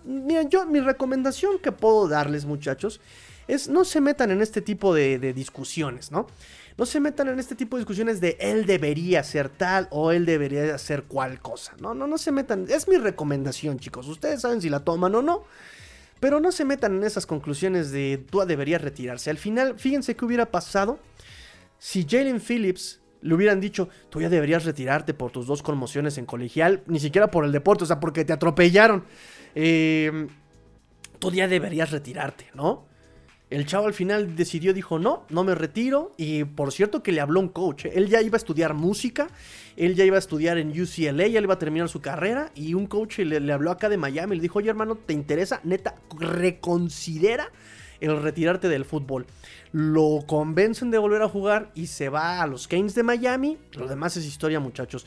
yo mi recomendación que puedo darles, muchachos, es no se metan en este tipo de, discusiones, ¿no? No se metan en este tipo de discusiones de él debería ser tal o él debería hacer cual cosa. No, no, no se metan. Es mi recomendación, chicos. Ustedes saben si la toman o no. Pero no se metan en esas conclusiones de tú debería retirarse. Al final, fíjense qué hubiera pasado si Jalen Phillips le hubieran dicho, tú ya deberías retirarte por tus dos conmociones en colegial, ni siquiera por el deporte, o sea, porque te atropellaron. Eh, tú ya deberías retirarte, ¿no? El chavo al final decidió, dijo, no, no me retiro. Y por cierto que le habló un coach. ¿eh? Él ya iba a estudiar música, él ya iba a estudiar en UCLA, ya le iba a terminar su carrera. Y un coach le, habló acá de Miami, le dijo, oye hermano, ¿te interesa? Neta, reconsidera el retirarte del fútbol. Lo convencen de volver a jugar y se va a los Canes de Miami. Lo demás es historia, muchachos.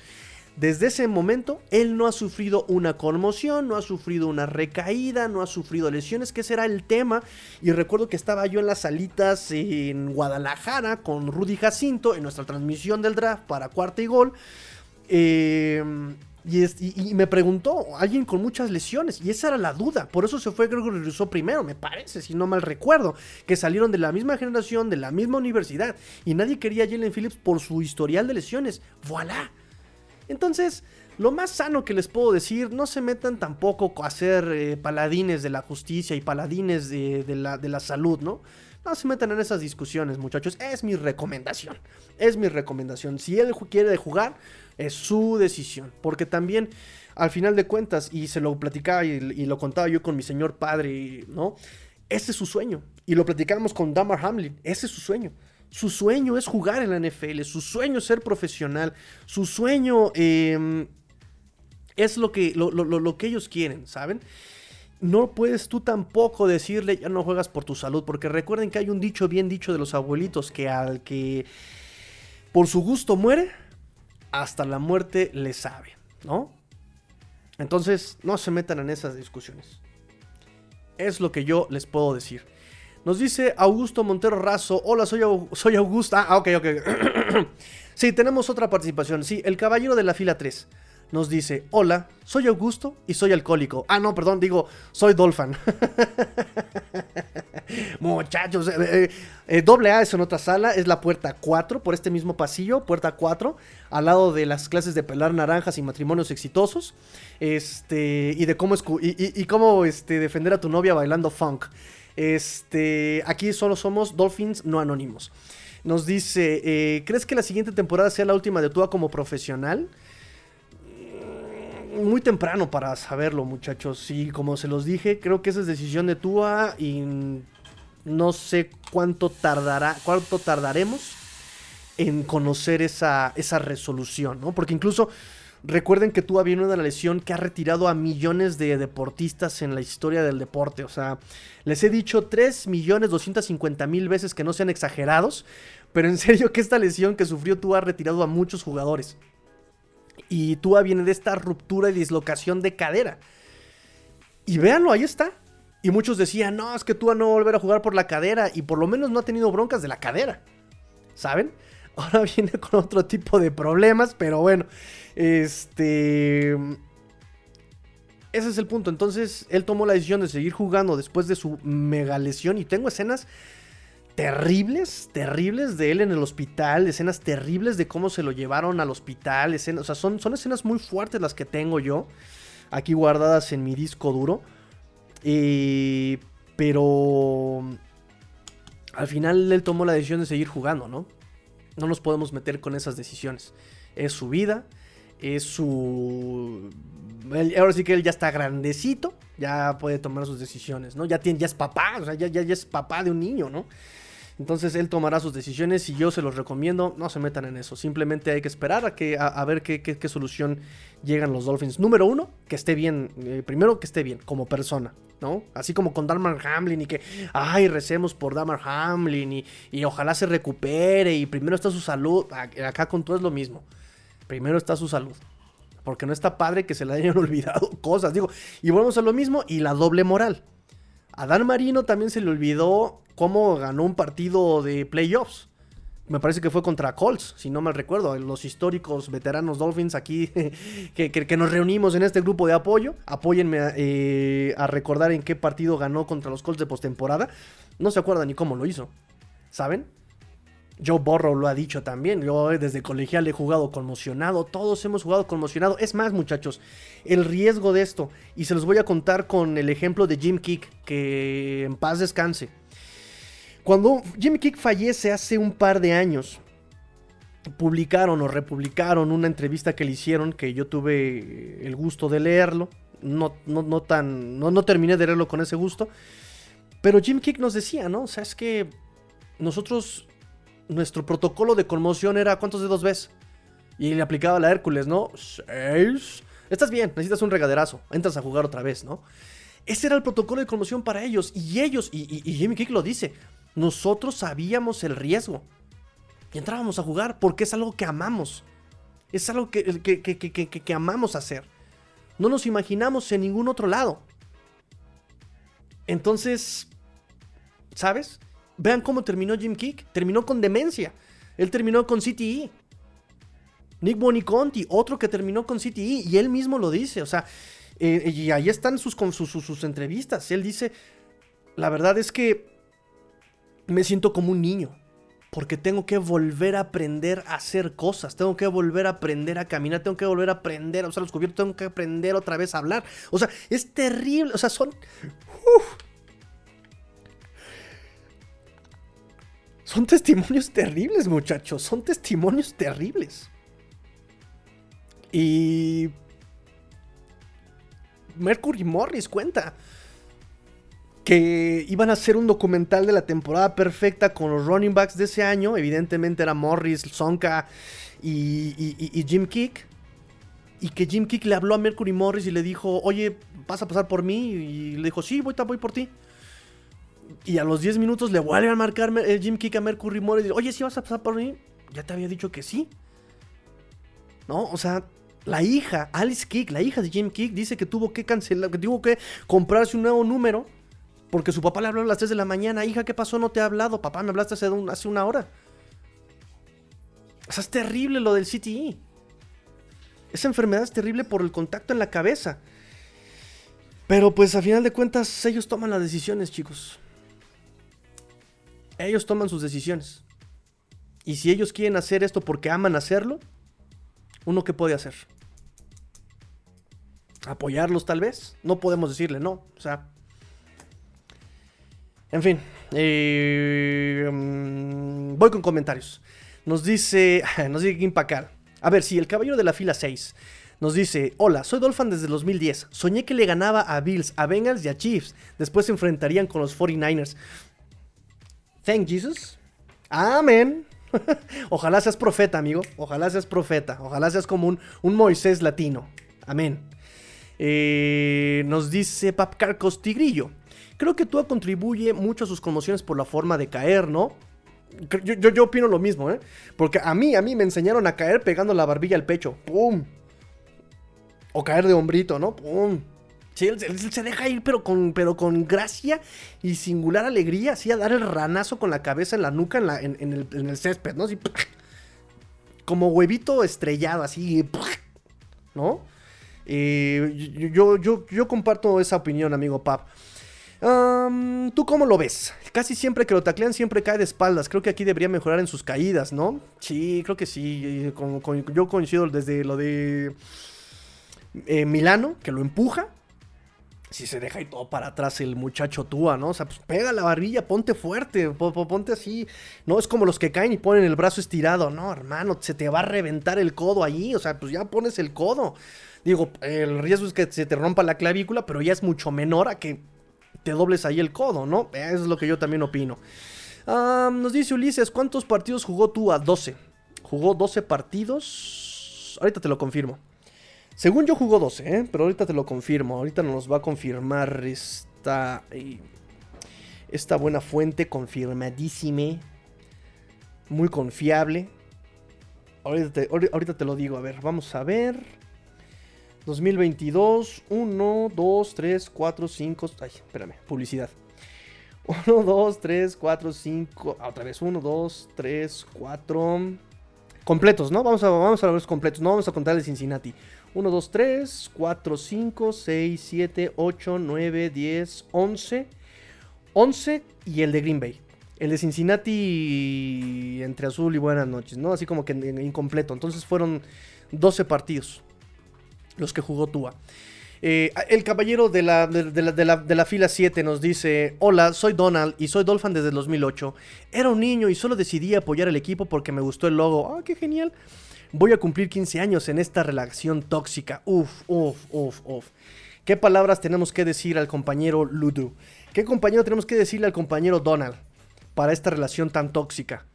Desde ese momento, él no ha sufrido una conmoción, no ha sufrido una recaída, no ha sufrido lesiones, que será el tema. Y recuerdo que estaba yo en las salitas en Guadalajara con Rudy Jacinto en nuestra transmisión del draft para cuarta y gol. Em, y, me preguntó, alguien con muchas lesiones, y esa era la duda, por eso se fue Gregory Rousseau primero, me parece, si no mal recuerdo, que salieron de la misma generación, de la misma universidad, y nadie quería a Jalen Phillips por su historial de lesiones. ¡Voilà! Entonces, lo más sano que les puedo decir, no se metan tampoco a ser eh, paladines de la justicia y paladines de, la, de la salud, ¿no? No se metan en esas discusiones, muchachos. Es mi recomendación. Es mi recomendación. Si él quiere jugar, es su decisión. Porque también, al final de cuentas, y se lo platicaba y, lo contaba yo con mi señor padre, ¿no? Ese es su sueño. Y lo platicamos con Damar Hamlin. Ese es su sueño. Su sueño es jugar en la NFL, su sueño es ser profesional, su sueño em, es lo que, lo, que ellos quieren, ¿saben? No puedes tú tampoco decirle ya no juegas por tu salud, porque recuerden que hay un dicho bien dicho de los abuelitos que al que por su gusto muere, hasta la muerte le sabe, ¿no? Entonces, no se metan en esas discusiones. Es lo que yo les puedo decir. Nos dice Augusto Montero Razo. Hola, soy, soy Augusto. Ah, ok, ok. sí, tenemos otra participación. Sí, el caballero de la fila 3 nos dice, hola, soy Augusto y soy alcohólico. Ah, no, perdón, digo, soy Dolphin. Muchachos, eh, eh, eh, doble A es en otra sala, es la puerta 4, por este mismo pasillo, puerta 4, al lado de las clases de pelar naranjas y matrimonios exitosos, este, y de cómo, y, y cómo este, defender a tu novia bailando funk. Este, aquí solo somos Dolphins no anónimos. Nos dice, eh, ¿crees que la siguiente temporada sea la última de Tua como profesional? Mm, muy temprano para saberlo, muchachos. Sí, como se los dije, creo que esa es decisión de Tua y no sé cuánto tardará, cuánto tardaremos en conocer esa, esa resolución, ¿no? Porque incluso Recuerden que tú viene una lesión que ha retirado a millones de deportistas en la historia del deporte. O sea, les he dicho 3.250.000 veces que no sean exagerados. Pero en serio que esta lesión que sufrió tú ha retirado a muchos jugadores. Y Tua viene de esta ruptura y dislocación de cadera. Y véanlo, ahí está. Y muchos decían, no, es que Tua no va a volver a jugar por la cadera. Y por lo menos no ha tenido broncas de la cadera. ¿Saben? Ahora viene con otro tipo de problemas, pero bueno. Este. Ese es el punto. Entonces, él tomó la decisión de seguir jugando después de su mega lesión. Y tengo escenas terribles, terribles de él en el hospital, escenas terribles de cómo se lo llevaron al hospital, escenas, son, son escenas muy fuertes las que tengo yo, aquí guardadas en mi disco duro. Pero al final él tomó la decisión de seguir jugando, ¿no? No nos podemos meter con esas decisiones. Es su vida, es su... ahora sí que él ya está grandecito, ya puede tomar sus decisiones, ¿no? Ya, tiene, ya es papá, o sea, ya, ya, es papá de un niño, ¿no? Entonces él tomará sus decisiones y yo se los recomiendo, no se metan en eso. Simplemente hay que esperar a, que, a, ver qué, qué, solución llegan los Dolphins. Número uno, que esté bien. Eh, primero que esté bien, como persona, ¿no? Así como con Damar Hamlin y que, ay, recemos por Damar Hamlin y, y ojalá se recupere y primero está su salud. Acá con todo es lo mismo. Primero está su salud. Porque no está padre que se le hayan olvidado cosas. Digo, y volvemos a lo mismo y la doble moral. A Dan Marino también se le olvidó cómo ganó un partido de playoffs. Me parece que fue contra Colts, si no mal recuerdo. Los históricos veteranos Dolphins aquí que, nos reunimos en este grupo de apoyo. Apóyenme eh, a recordar en qué partido ganó contra los Colts de postemporada. No se acuerdan ni cómo lo hizo. ¿Saben? Joe Borrow lo ha dicho también. Yo desde colegial he jugado conmocionado. Todos hemos jugado conmocionado. Es más, muchachos, el riesgo de esto. Y se los voy a contar con el ejemplo de Jim Kick. Que en paz descanse. Cuando Jim Kick fallece hace un par de años, publicaron o republicaron una entrevista que le hicieron. Que yo tuve el gusto de leerlo. No, no, no tan. No, no terminé de leerlo con ese gusto. Pero Jim Kick nos decía, ¿no? O sea, es que nosotros nuestro protocolo de conmoción era ¿cuántos dedos ves? Y le aplicaba la Hércules, ¿no? Seis. Estás bien, necesitas un regaderazo. Entras a jugar otra vez, ¿no? Ese era el protocolo de conmoción para ellos. Y ellos, y, Jimmy Kick lo dice, nosotros sabíamos el riesgo. Y entrábamos a jugar porque es algo que amamos. Es algo que, que, que amamos hacer. No nos imaginamos en ningún otro lado. Entonces, ¿sabes? Vean cómo terminó Jim Kick. Terminó con demencia. Él terminó con CTE. Nick Boniconti, otro que terminó con CTE. Y él mismo lo dice. O sea, eh, y ahí están sus, sus, entrevistas. Él dice, la verdad es que me siento como un niño. Porque tengo que volver a aprender a hacer cosas. Tengo que volver a aprender a caminar. Tengo que volver a aprender a usar los cubiertos. Tengo que aprender otra vez a hablar. O sea, es terrible. O sea, son... Son testimonios terribles, muchachos. Son testimonios terribles. Y... Mercury Morris cuenta que iban a hacer un documental de la temporada perfecta con los running backs de ese año. Evidentemente era Morris, Sonka y, Jim Kick. Y que Jim Kick le habló a Mercury Morris y le dijo, oye, ¿vas a pasar por mí? Y le dijo, sí, voy, voy por ti. Y a los 10 minutos le vuelve a marcar el Jim Kick a Mercury Moore y dice, oye, ¿sí vas a pasar por mí? Ya te había dicho que sí. ¿No? O sea, la hija, Alice Kick, la hija de Jim Kick, dice que tuvo que cancelar, que tuvo que comprarse un nuevo número. Porque su papá le habló a las 3 de la mañana. Hija, ¿qué pasó? No te he hablado. Papá, me hablaste hace, hace una hora. O sea, es terrible lo del CTE. Esa enfermedad es terrible por el contacto en la cabeza. Pero pues a final de cuentas ellos toman las decisiones, chicos. Ellos toman sus decisiones. Y si ellos quieren hacer esto porque aman hacerlo, ¿uno qué puede hacer? ¿Apoyarlos tal vez? No podemos decirle no. O sea... En fin. Eh, mm, voy con comentarios. Nos dice... Nos dice Gimpacar. A ver, si el caballero de la fila 6 nos dice, hola, soy Dolphin desde 2010. Soñé que le ganaba a Bills, a Bengals y a Chiefs. Después se enfrentarían con los 49ers. Thank Jesus. Amén. Ojalá seas profeta, amigo. Ojalá seas profeta. Ojalá seas como un, Moisés latino. Amén. Eh, nos dice Papcarcos Tigrillo. Creo que tú contribuye mucho a sus conmociones por la forma de caer, ¿no? Yo, yo, yo, opino lo mismo, ¿eh? Porque a mí, a mí me enseñaron a caer pegando la barbilla al pecho. ¡Pum! O caer de hombrito, ¿no? ¡Pum! Sí, él, se deja ir, pero con, pero con gracia y singular alegría, así a dar el ranazo con la cabeza en la nuca en, el, césped, ¿no? Así, como huevito estrellado, así, ¿no? Eh, yo, yo, yo comparto esa opinión, amigo Pap. ¿Tú cómo lo ves? Casi siempre que lo taclean siempre cae de espaldas. Creo que aquí debería mejorar en sus caídas, ¿no? Sí, creo que sí. yo coincido desde lo de eh, Milano, que lo empuja. Si se deja y todo para atrás el muchacho Tua, ¿no? O sea, pues pega la barbilla, ponte fuerte, ponte así. No es como los que caen y ponen el brazo estirado. No, hermano, se te va a reventar el codo allí. O sea, pues ya pones el codo. Digo, el riesgo es que se te rompa la clavícula, pero ya es mucho menor a que te dobles ahí el codo, ¿no? Eso es lo que yo también opino. nos dice Ulises, ¿cuántos partidos jugó Tua? 12. Jugó 12 partidos. Ahorita te lo confirmo. Según yo jugó 12, ¿eh? pero ahorita te lo confirmo. Ahorita nos va a confirmar esta, eh, esta buena fuente, confirmadísima. Muy confiable. Ahorita te, lo digo, a ver, vamos a ver. 2022, 1, 2, 3, 4, 5. Ay, espérame, publicidad. 1, 2, 3, 4, 5. Otra vez, 1, 2, 3, 4. Completos, ¿no? Vamos a, vamos a ver los completos. No vamos a contar el Cincinnati. 1, 2, 3, 4, 5, 6, 7, 8, 9, 10, 11. 11 y el de Green Bay. El de Cincinnati entre azul y buenas noches, ¿no? Así como que incompleto. Entonces fueron 12 partidos los que jugó Tua. Eh, el caballero de la, de, la, de, la, fila 7 nos dice, hola, soy Donald y soy Dolphin desde el 2008. Era un niño y solo decidí apoyar el equipo porque me gustó el logo. ¡Ah, qué genial! Voy a cumplir 15 años en esta relación tóxica. Uf, uf, uf, uf. ¿Qué palabras tenemos que decir al compañero Ludu? ¿Qué compañero tenemos que decirle al compañero Donald para esta relación tan tóxica?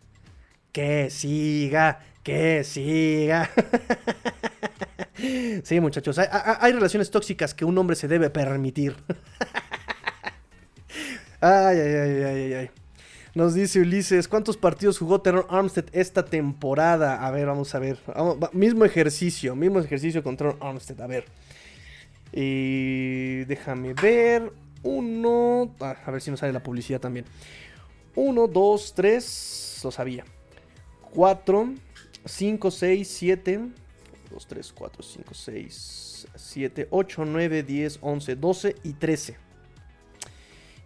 Que siga, que siga. sí, muchachos, hay, hay, relaciones tóxicas que un hombre se debe permitir. ay, ay, ay, ay, ay. Nos dice Ulises, ¿cuántos partidos jugó Terror Armstead esta temporada? A ver, vamos a ver. mismo ejercicio, mismo ejercicio con Terror Armstead, a ver. Y déjame ver. Uno. Ah, a ver si nos sale la publicidad también. Uno, dos, tres. Lo sabía. Cuatro, cinco, seis, siete. Dos, tres, cuatro, cinco, seis, siete, ocho, nueve, diez, once, doce y trece.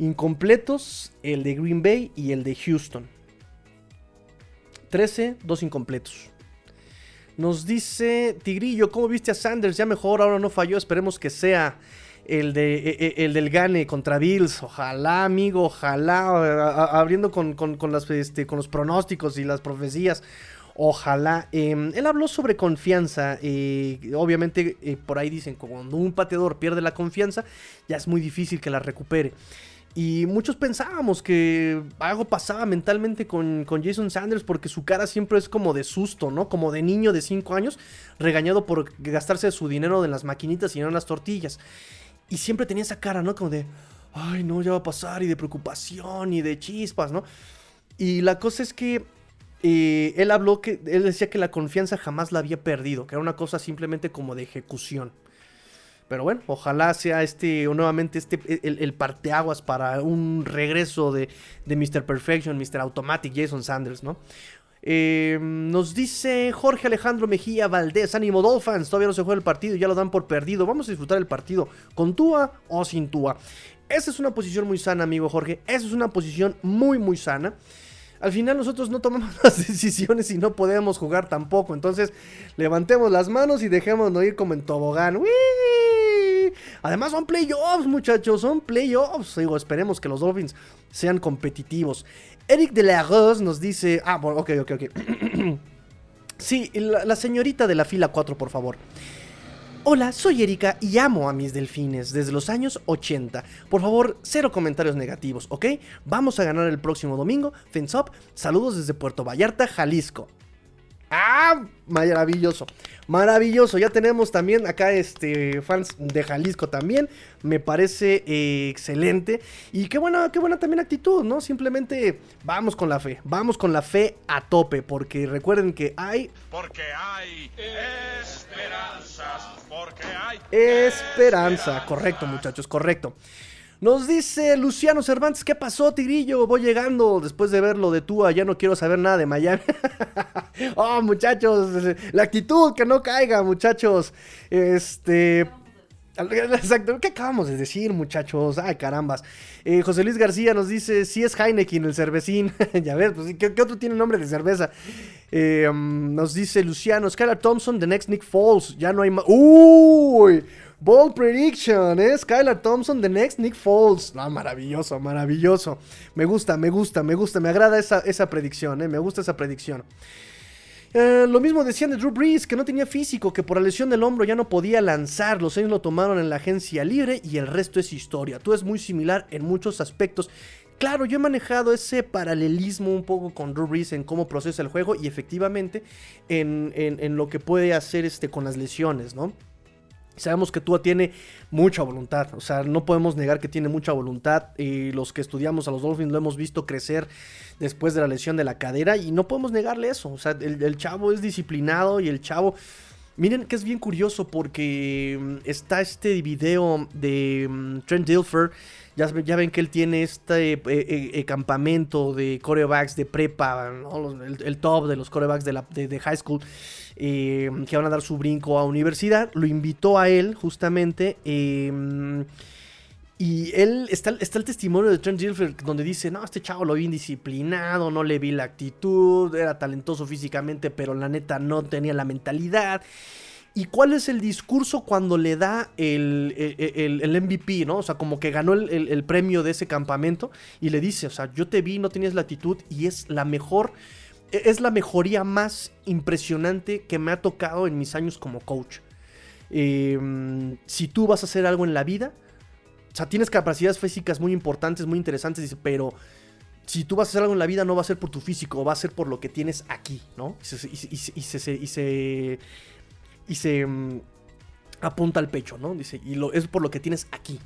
Incompletos, el de Green Bay y el de Houston. 13, dos incompletos. Nos dice Tigrillo, ¿cómo viste a Sanders? Ya mejor, ahora no falló, esperemos que sea el, de, e, e, el del Gane contra Bills. Ojalá, amigo, ojalá, abriendo con, las, este, con los pronósticos y las profecías. Ojalá. Em, él habló sobre confianza. Eh, obviamente, eh, por ahí dicen cuando un pateador pierde la confianza, ya es muy difícil que la recupere. Y muchos pensábamos que algo pasaba mentalmente con, Jason Sanders porque su cara siempre es como de susto, ¿no? Como de niño de 5 años regañado por gastarse su dinero en las maquinitas y no en las tortillas. Y siempre tenía esa cara, ¿no? Como de, ay, no, ya va a pasar, y de preocupación y de chispas, ¿no? Y la cosa es que eh, él habló que, él decía que la confianza jamás la había perdido, que era una cosa simplemente como de ejecución. Pero bueno, ojalá sea este, nuevamente este, el, parteaguas para un regreso de, de Mr. Perfection, Mr. Automatic, Jason Sanders, ¿no? Eh, nos dice Jorge Alejandro Mejía Valdés, ánimo Dolphins, todavía no se juega el partido, ya lo dan por perdido, vamos a disfrutar el partido con Tua o sin Tua. Esa es una posición muy sana, amigo Jorge, esa es una posición muy, muy sana. Al final nosotros no tomamos las decisiones y no podemos jugar tampoco, entonces levantemos las manos y dejémonos ir como en tobogán. ¡Wii! Además son playoffs, muchachos, son playoffs. Digo, esperemos que los Dolphins sean competitivos. Eric de la Rose nos dice... Ah, bueno, ok, ok, ok. sí, la, señorita de la fila 4, por favor. Hola, soy Erika y amo a mis delfines desde los años 80. Por favor, cero comentarios negativos, ¿ok? Vamos a ganar el próximo domingo. Fins up. Saludos desde Puerto Vallarta, Jalisco. Ah, maravilloso. Maravilloso. Ya tenemos también acá este fans de Jalisco también. Me parece eh, excelente. Y qué buena, qué buena también actitud, ¿no? Simplemente vamos con la fe. Vamos con la fe a tope. Porque recuerden que hay. Porque hay esperanzas. Porque hay esperanza. Correcto, muchachos, correcto. Nos dice Luciano Cervantes, ¿qué pasó, Tigrillo? Voy llegando después de ver lo de Tua, ya no quiero saber nada de Miami. oh, muchachos, la actitud, que no caiga, muchachos. Este... Exacto, ¿qué acabamos de decir, muchachos? Ay, carambas. Eh, José Luis García nos dice: Si es Heineken el cervecín. ya ves, pues, ¿qué, otro tiene nombre de cerveza? Eh, um, nos dice Luciano: Skylar Thompson, The Next Nick Falls. Ya no hay más. ¡Uy! Bold prediction, ¿eh? Skylar Thompson, The Next Nick Falls. Ah, maravilloso, maravilloso. Me gusta, me gusta, me gusta. Me agrada esa, esa predicción, ¿eh? Me gusta esa predicción. Eh, lo mismo decían de Drew Brees, que no tenía físico, que por la lesión del hombro ya no podía lanzar. Los años lo tomaron en la agencia libre y el resto es historia. Tú es muy similar en muchos aspectos. Claro, yo he manejado ese paralelismo un poco con Drew Brees en cómo procesa el juego y efectivamente en, en lo que puede hacer este, con las lesiones, ¿no? Sabemos que Tua tiene mucha voluntad, o sea, no podemos negar que tiene mucha voluntad y los que estudiamos a los Dolphins lo hemos visto crecer después de la lesión de la cadera y no podemos negarle eso, o sea, el, chavo es disciplinado y el chavo... Miren que es bien curioso porque mm, está este video de mm, Trent Dilfer. Ya, ya, ven que él tiene este eh, eh, eh, campamento de corebacks de prepa, el, top de los corebacks de, la, de high school. Em, que van a dar su brinco a universidad. Lo invitó a él justamente. Em, y él está, está, el testimonio de Trent Dilfer donde dice, no, este chavo lo vi indisciplinado, no le vi la actitud, era talentoso físicamente, pero la neta no tenía la mentalidad. ¿Y cuál es el discurso cuando le da el, el, MVP, ¿no? O sea, como que ganó el, premio de ese campamento y le dice, o sea, yo te vi, no tenías la actitud y es la mejor e-, es la mejoría más impresionante que me ha tocado en mis años como coach. Em, si tú vas a hacer algo en la vida, o sea, tienes capacidades físicas muy importantes, muy interesantes, pero si tú vas a hacer algo en la vida no va a ser por tu físico, va a ser por lo que tienes aquí, ¿no? Y se, y se, mm, apunta al pecho, ¿no? Dice, y lo, es por lo que tienes aquí.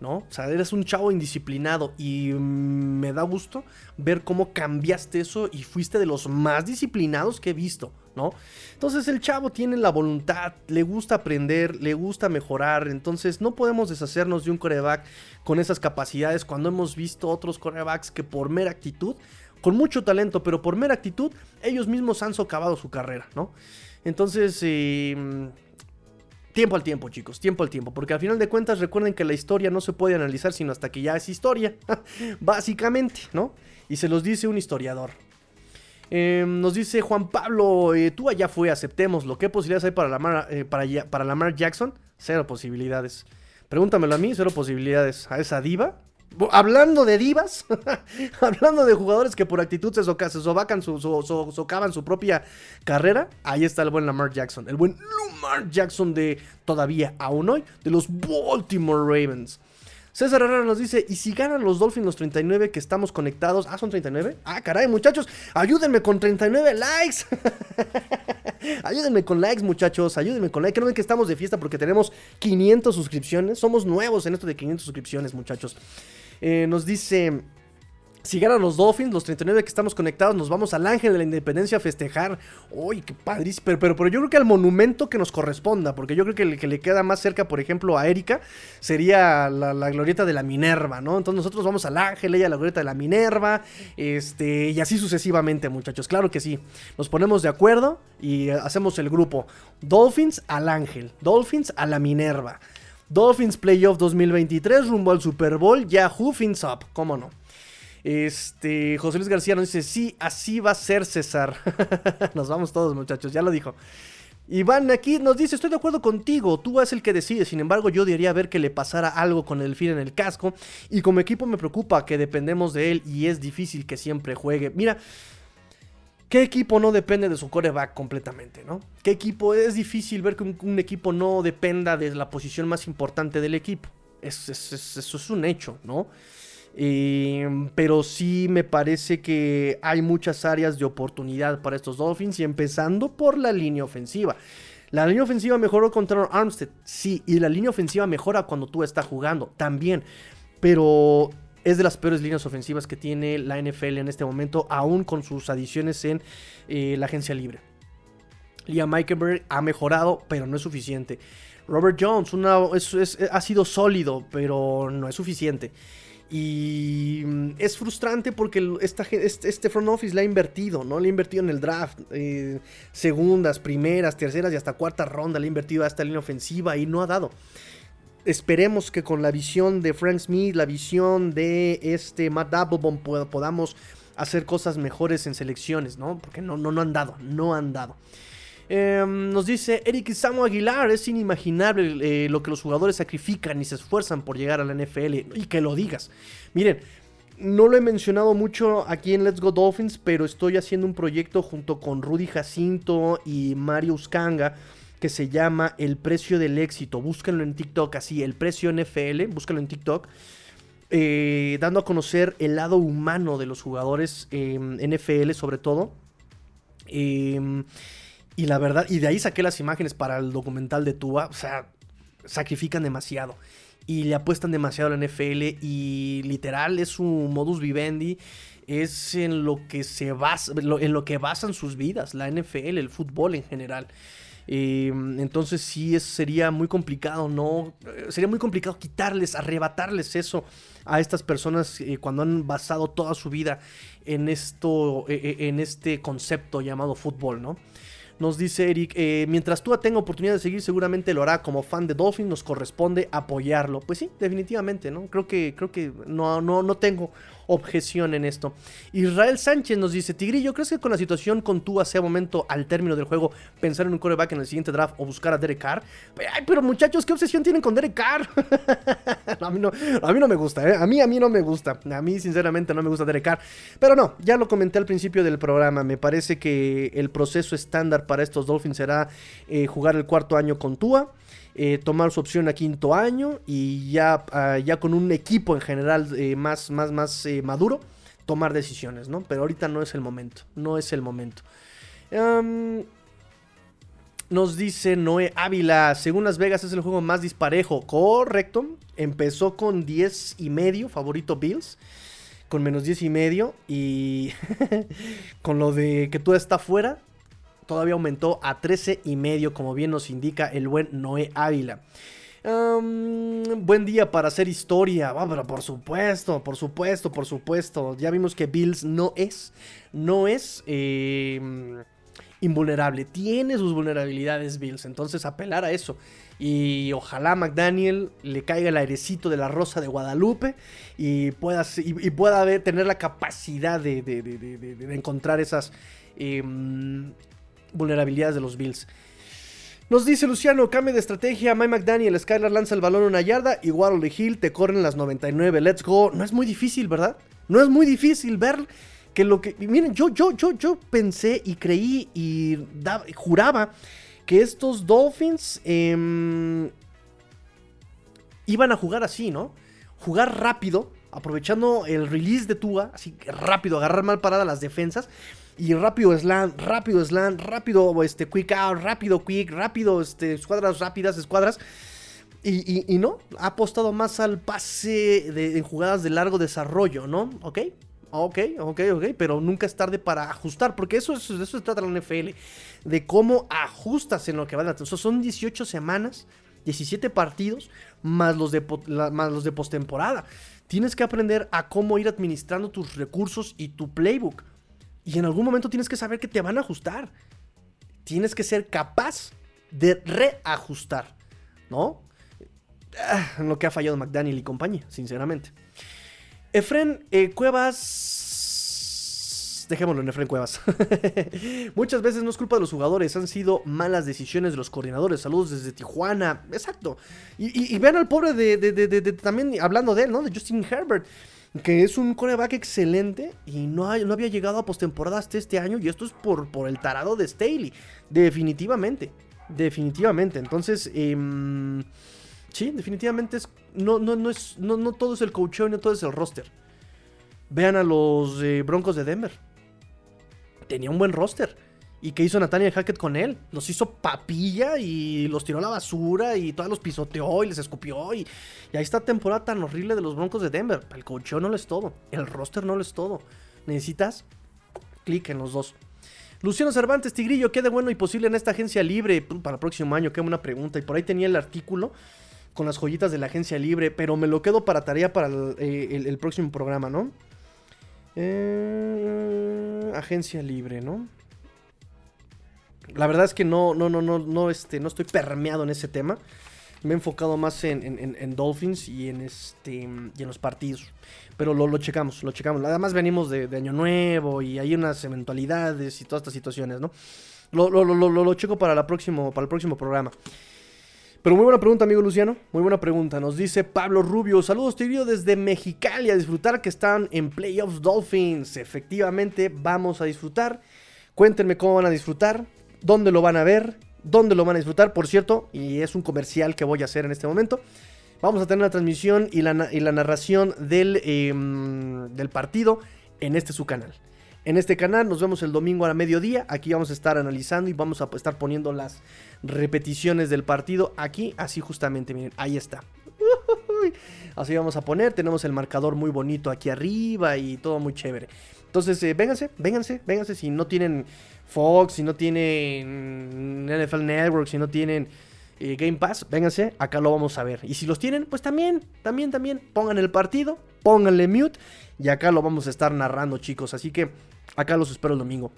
¿no? O sea, eres un chavo indisciplinado y me da gusto ver cómo cambiaste eso y fuiste de los más disciplinados que he visto, ¿no? Entonces el chavo tiene la voluntad, le gusta aprender, le gusta mejorar, entonces no podemos deshacernos de un coreback con esas capacidades cuando hemos visto otros corebacks que por mera actitud, con mucho talento, pero por mera actitud, ellos mismos han socavado su carrera, ¿no? Entonces, eh, Tiempo al tiempo, chicos, tiempo al tiempo, porque al final de cuentas recuerden que la historia no se puede analizar sino hasta que ya es historia, básicamente, ¿no? Y se los dice un historiador. Em, nos dice Juan Pablo, eh, tú allá fue, aceptémoslo. ¿Qué posibilidades hay para Lamar, eh, para, para Lamar Jackson? Cero posibilidades. Pregúntamelo a mí, cero posibilidades. ¿A esa diva? Hablando de divas, hablando de jugadores que por actitud se, soca, sobacan su, socavan su propia carrera, ahí está el buen Lamar Jackson, el buen Lamar Jackson de todavía aún hoy, de los Baltimore Ravens. César Herrera nos dice, ¿y si ganan los Dolphins los 39 que estamos conectados? Ah, son 39. Ah, caray, muchachos, ayúdenme con 39 likes. ayúdenme con likes, muchachos, ayúdenme con likes. Que no ven que estamos de fiesta porque tenemos 500 suscripciones. Somos nuevos en esto de 500 suscripciones, muchachos. Eh, nos dice... Si ganan los Dolphins, los 39 que estamos conectados, nos vamos al Ángel de la Independencia a festejar. Uy, qué padrísimo. Pero, pero, pero, yo creo que al monumento que nos corresponda, porque yo creo que el que le queda más cerca, por ejemplo, a Erika, sería la, glorieta de la Minerva, ¿no? Entonces nosotros vamos al Ángel, ella a la glorieta de la Minerva, este, y así sucesivamente, muchachos. Claro que sí. Nos ponemos de acuerdo y hacemos el grupo. Dolphins al Ángel, Dolphins a la Minerva. Dolphins Playoff 2023 rumbo al Super Bowl, Yahoo Fins Up, ¿cómo no? Este, José Luis García nos dice, sí, así va a ser César. nos vamos todos muchachos, ya lo dijo. Iván aquí nos dice, estoy de acuerdo contigo, tú es el que decide, sin embargo yo diría ver que le pasara algo con el fin en el casco y como equipo me preocupa que dependemos de él y es difícil que siempre juegue. Mira, ¿Qué equipo no depende de su coreback completamente, no? ¿Qué equipo? Es difícil ver que un, equipo no dependa de la posición más importante del equipo. eso es un hecho, ¿no? pero sí me parece que hay muchas áreas de oportunidad para estos Dolphins y empezando por la línea ofensiva. La línea ofensiva mejoró contra Armstead, sí, y la línea ofensiva mejora cuando tú estás jugando, también. Pero es de las peores líneas ofensivas que tiene la NFL en este momento, aún con sus adiciones en eh, la agencia libre. Liam Meikenberg ha mejorado, pero no es suficiente. Robert Jones ha sido sólido, pero no es suficiente. Y mm, es frustrante porque esta, este, este, front office le ha invertido, ¿no? Le ha invertido en el draft. Eh, segundas, primeras, terceras y hasta cuarta ronda. Le ha invertido a esta línea ofensiva y no ha dado. Esperemos que con la visión de Frank Smith, la visión de este Matt Applebaum podamos hacer cosas mejores en selecciones, ¿no? Porque no, no, no han dado, no han dado. Em, nos dice Eric Samu Aguilar, es inimaginable eh, lo que los jugadores sacrifican y se esfuerzan por llegar a la NFL. Y que lo digas. Miren, no lo he mencionado mucho aquí en Let's Go Dolphins, pero estoy haciendo un proyecto junto con Rudy Jacinto y Mario Uscanga que se llama El precio del éxito. Búsquenlo en TikTok así, el precio NFL, búsquenlo en TikTok. Eh, dando a conocer el lado humano de los jugadores en NFL sobre todo. Em, y la verdad, y de ahí saqué las imágenes para el documental de Tua. O sea, sacrifican demasiado. Y le apuestan demasiado a la NFL. Y literal es su modus vivendi. Es en lo que se basa, en lo que basan sus vidas, la NFL, el fútbol en general. Em, entonces sí sería muy complicado, ¿no? Sería muy complicado quitarles, arrebatarles eso a estas personas eh, cuando han basado toda su vida en esto, en este concepto llamado fútbol, ¿no? Nos dice Eric, eh, mientras tú tenga oportunidad de seguir, seguramente lo hará como fan de Dolphin, nos corresponde apoyarlo. Pues sí, definitivamente, ¿no? Creo que, creo que no, no, no tengo objeción en esto. Israel Sánchez nos dice, Tigrillo, ¿crees que con la situación con Tua sea momento al término del juego pensar en un coreback en el siguiente draft o buscar a Derek Carr? Ay, pero muchachos, ¿qué obsesión tienen con Derek Carr? a, mí no, a mí no me gusta, ¿eh? A mí, a mí no me gusta. A mí, sinceramente, no me gusta Derek Carr. Pero no, ya lo comenté al principio del programa. Me parece que el proceso estándar para estos Dolphins será eh, jugar el cuarto año con Tua. Eh, tomar su opción a quinto año y ya, ah, ya con un equipo en general eh, más, más, más eh, maduro, tomar decisiones, ¿no? Pero ahorita no es el momento, no es el momento. nos dice Noé Ávila, según Las Vegas es el juego más disparejo, correcto, empezó con 10 y medio, favorito Bills con menos 10 y medio y con lo de que tú está fuera, todavía aumentó a 13 y medio, como bien nos indica el buen Noé Ávila. buen día para hacer historia. Ah, pero por supuesto, por supuesto, por supuesto. Ya vimos que Bills no es, no es em, invulnerable. Tiene sus vulnerabilidades Bills. Entonces apelar a eso. Y ojalá McDaniel le caiga el airecito de la rosa de Guadalupe y pueda, y, pueda tener la capacidad de, de encontrar esas em, vulnerabilidades de los Bills. Nos dice Luciano, cambio de estrategia, Mike McDaniel, Skylar lanza el balón una yarda y Waddle Hill te corren las 99, let's go. No es muy difícil, ¿verdad? No es muy difícil ver que lo que... Miren, yo, yo, yo, yo pensé y creí y juraba que estos Dolphins em, iban a jugar así, ¿no? Jugar rápido, aprovechando el release de Tua, así rápido, agarrar mal parada las defensas y rápido slam, rápido slam, rápido este, quick out, rápido quick, rápido este, escuadras rápidas, escuadras. Y, no, ha apostado más al pase de, en jugadas de largo desarrollo, ¿no? ¿Ok? Ok, ok, ok, pero nunca es tarde para ajustar, porque eso, eso, se trata la NFL, de cómo ajustas en lo que va a son 18 semanas, 17 partidos, más los de, más los de postemporada. Tienes que aprender a cómo ir administrando tus recursos y tu playbook. Y en algún momento tienes que saber que te van a ajustar. Tienes que ser capaz de reajustar, ¿no? Ah, lo que ha fallado McDaniel y compañía, sinceramente. Efren eh, Cuevas. Dejémoslo en Efren Cuevas. Muchas veces no es culpa de los jugadores, han sido malas decisiones de los coordinadores. Saludos desde Tijuana. Exacto. Y, vean al pobre de, también hablando de él, ¿no? De Justin Herbert que es un coreback excelente y no, no había llegado a postemporada hasta este año y esto es por, por el tarado de Staley, definitivamente, definitivamente, entonces, em, sí, definitivamente es, no, no, no, es, no, no todo es el coaching, no todo es el roster. Vean a los eh, Broncos de Denver, tenía un buen roster. ¿Y qué hizo Nathaniel Hackett con él? Los hizo papilla y los tiró a la basura y todos los pisoteó y les escupió. Y, ahí está temporada tan horrible de los Broncos de Denver. El cocheo no lo es todo. El roster no lo es todo. Necesitas clic en los dos. Luciano Cervantes, Tigrillo, ¿qué de bueno y posible en esta agencia libre para el próximo año? Qué buena pregunta. Y por ahí tenía el artículo con las joyitas de la agencia libre, pero me lo quedo para tarea para el, eh, próximo programa, ¿no? Eh, agencia libre, ¿no? La verdad es que no, no, no, no, no, este, no estoy permeado en ese tema. Me he enfocado más en, Dolphins y en, este, y en los partidos. Pero lo, checamos, lo checamos. Además venimos de, Año Nuevo y hay unas eventualidades y todas estas situaciones, ¿no? Lo, lo, lo, lo checo para, la próximo, para el próximo programa. Pero muy buena pregunta, amigo Luciano. Muy buena pregunta. Nos dice Pablo Rubio. Saludos, tío, desde Mexicali a disfrutar que están en Playoffs Dolphins. Efectivamente, vamos a disfrutar. Cuéntenme cómo van a disfrutar, dónde lo van a ver, dónde lo van a disfrutar. Por cierto, y es un comercial que voy a hacer en este momento. Vamos a tener la transmisión y la, narración del, em, del partido en este su canal. En este canal nos vemos el domingo a la mediodía. Aquí vamos a estar analizando y vamos a estar poniendo las repeticiones del partido. Aquí, así justamente, miren, ahí está. Así vamos a poner. Tenemos el marcador muy bonito aquí arriba y todo muy chévere. Entonces, eh, vénganse, vénganse, vénganse. Si no tienen Fox, si no tienen NFL Network, si no tienen eh, Game Pass, vénganse, acá lo vamos a ver. Y si los tienen, pues también, también, también, pongan el partido, pónganle mute y acá lo vamos a estar narrando, chicos. Así que acá los espero el domingo.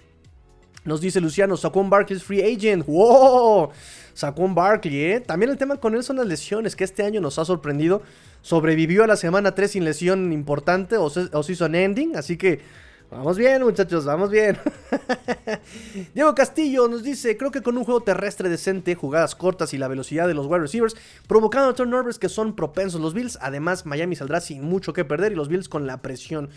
Nos dice Luciano, Saquon Barkley es free agent. ¡Wow! Saquon Barkley, ¿eh? También el tema con él son las lesiones, que este año nos ha sorprendido. Sobrevivió a la semana 3 sin lesión importante o, o se hizo un ending, así que Vamos bien, muchachos, vamos bien. Diego Castillo nos dice: Creo que con un juego terrestre decente, jugadas cortas y la velocidad de los wide receivers, provocando turnovers que son propensos los Bills. Además, Miami saldrá sin mucho que perder y los Bills con la presión.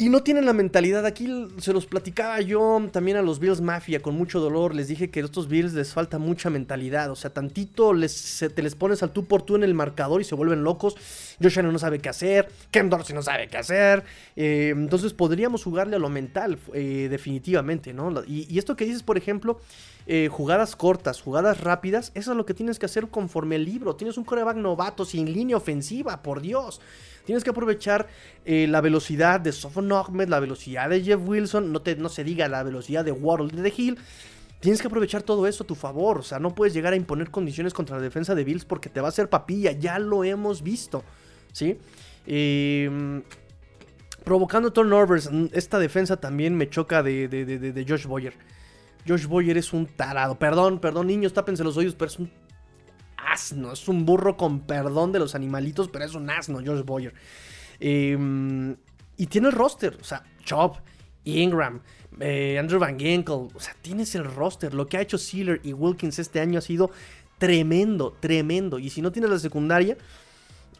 Y no tienen la mentalidad. Aquí se los platicaba yo también a los Bills Mafia con mucho dolor. Les dije que a estos Bills les falta mucha mentalidad. O sea, tantito les, te les pones al tú por tú en el marcador y se vuelven locos. Josh Allen no sabe qué hacer. Ken Dorsey no sabe qué hacer. Eh, entonces podríamos jugarle a lo mental, eh, definitivamente, ¿no? Y, esto que dices, por ejemplo, eh, jugadas cortas, jugadas rápidas, eso es lo que tienes que hacer conforme el libro. Tienes un coreback novato sin línea ofensiva, por Dios. Tienes que aprovechar eh, la velocidad de Sofon Ahmed, la velocidad de Jeff Wilson, no, te, no se diga la velocidad de Waddle de The Hill. Tienes que aprovechar todo eso a tu favor. O sea, no puedes llegar a imponer condiciones contra la defensa de Bills porque te va a hacer papilla. Ya lo hemos visto. ¿Sí? Em, provocando turnovers. Esta defensa también me choca de, de, Josh Boyer. Josh Boyer es un tarado. Perdón, perdón, niños, tápense los oídos, pero es un asno. Es un burro con perdón de los animalitos, pero es un asno, George Boyer. Em, y tiene el roster, o sea, Chop, Ingram, eh, Andrew Van Ginkel, o sea, tienes el roster. Lo que ha hecho Sealer y Wilkins este año ha sido tremendo, tremendo. Y si no tienes la secundaria,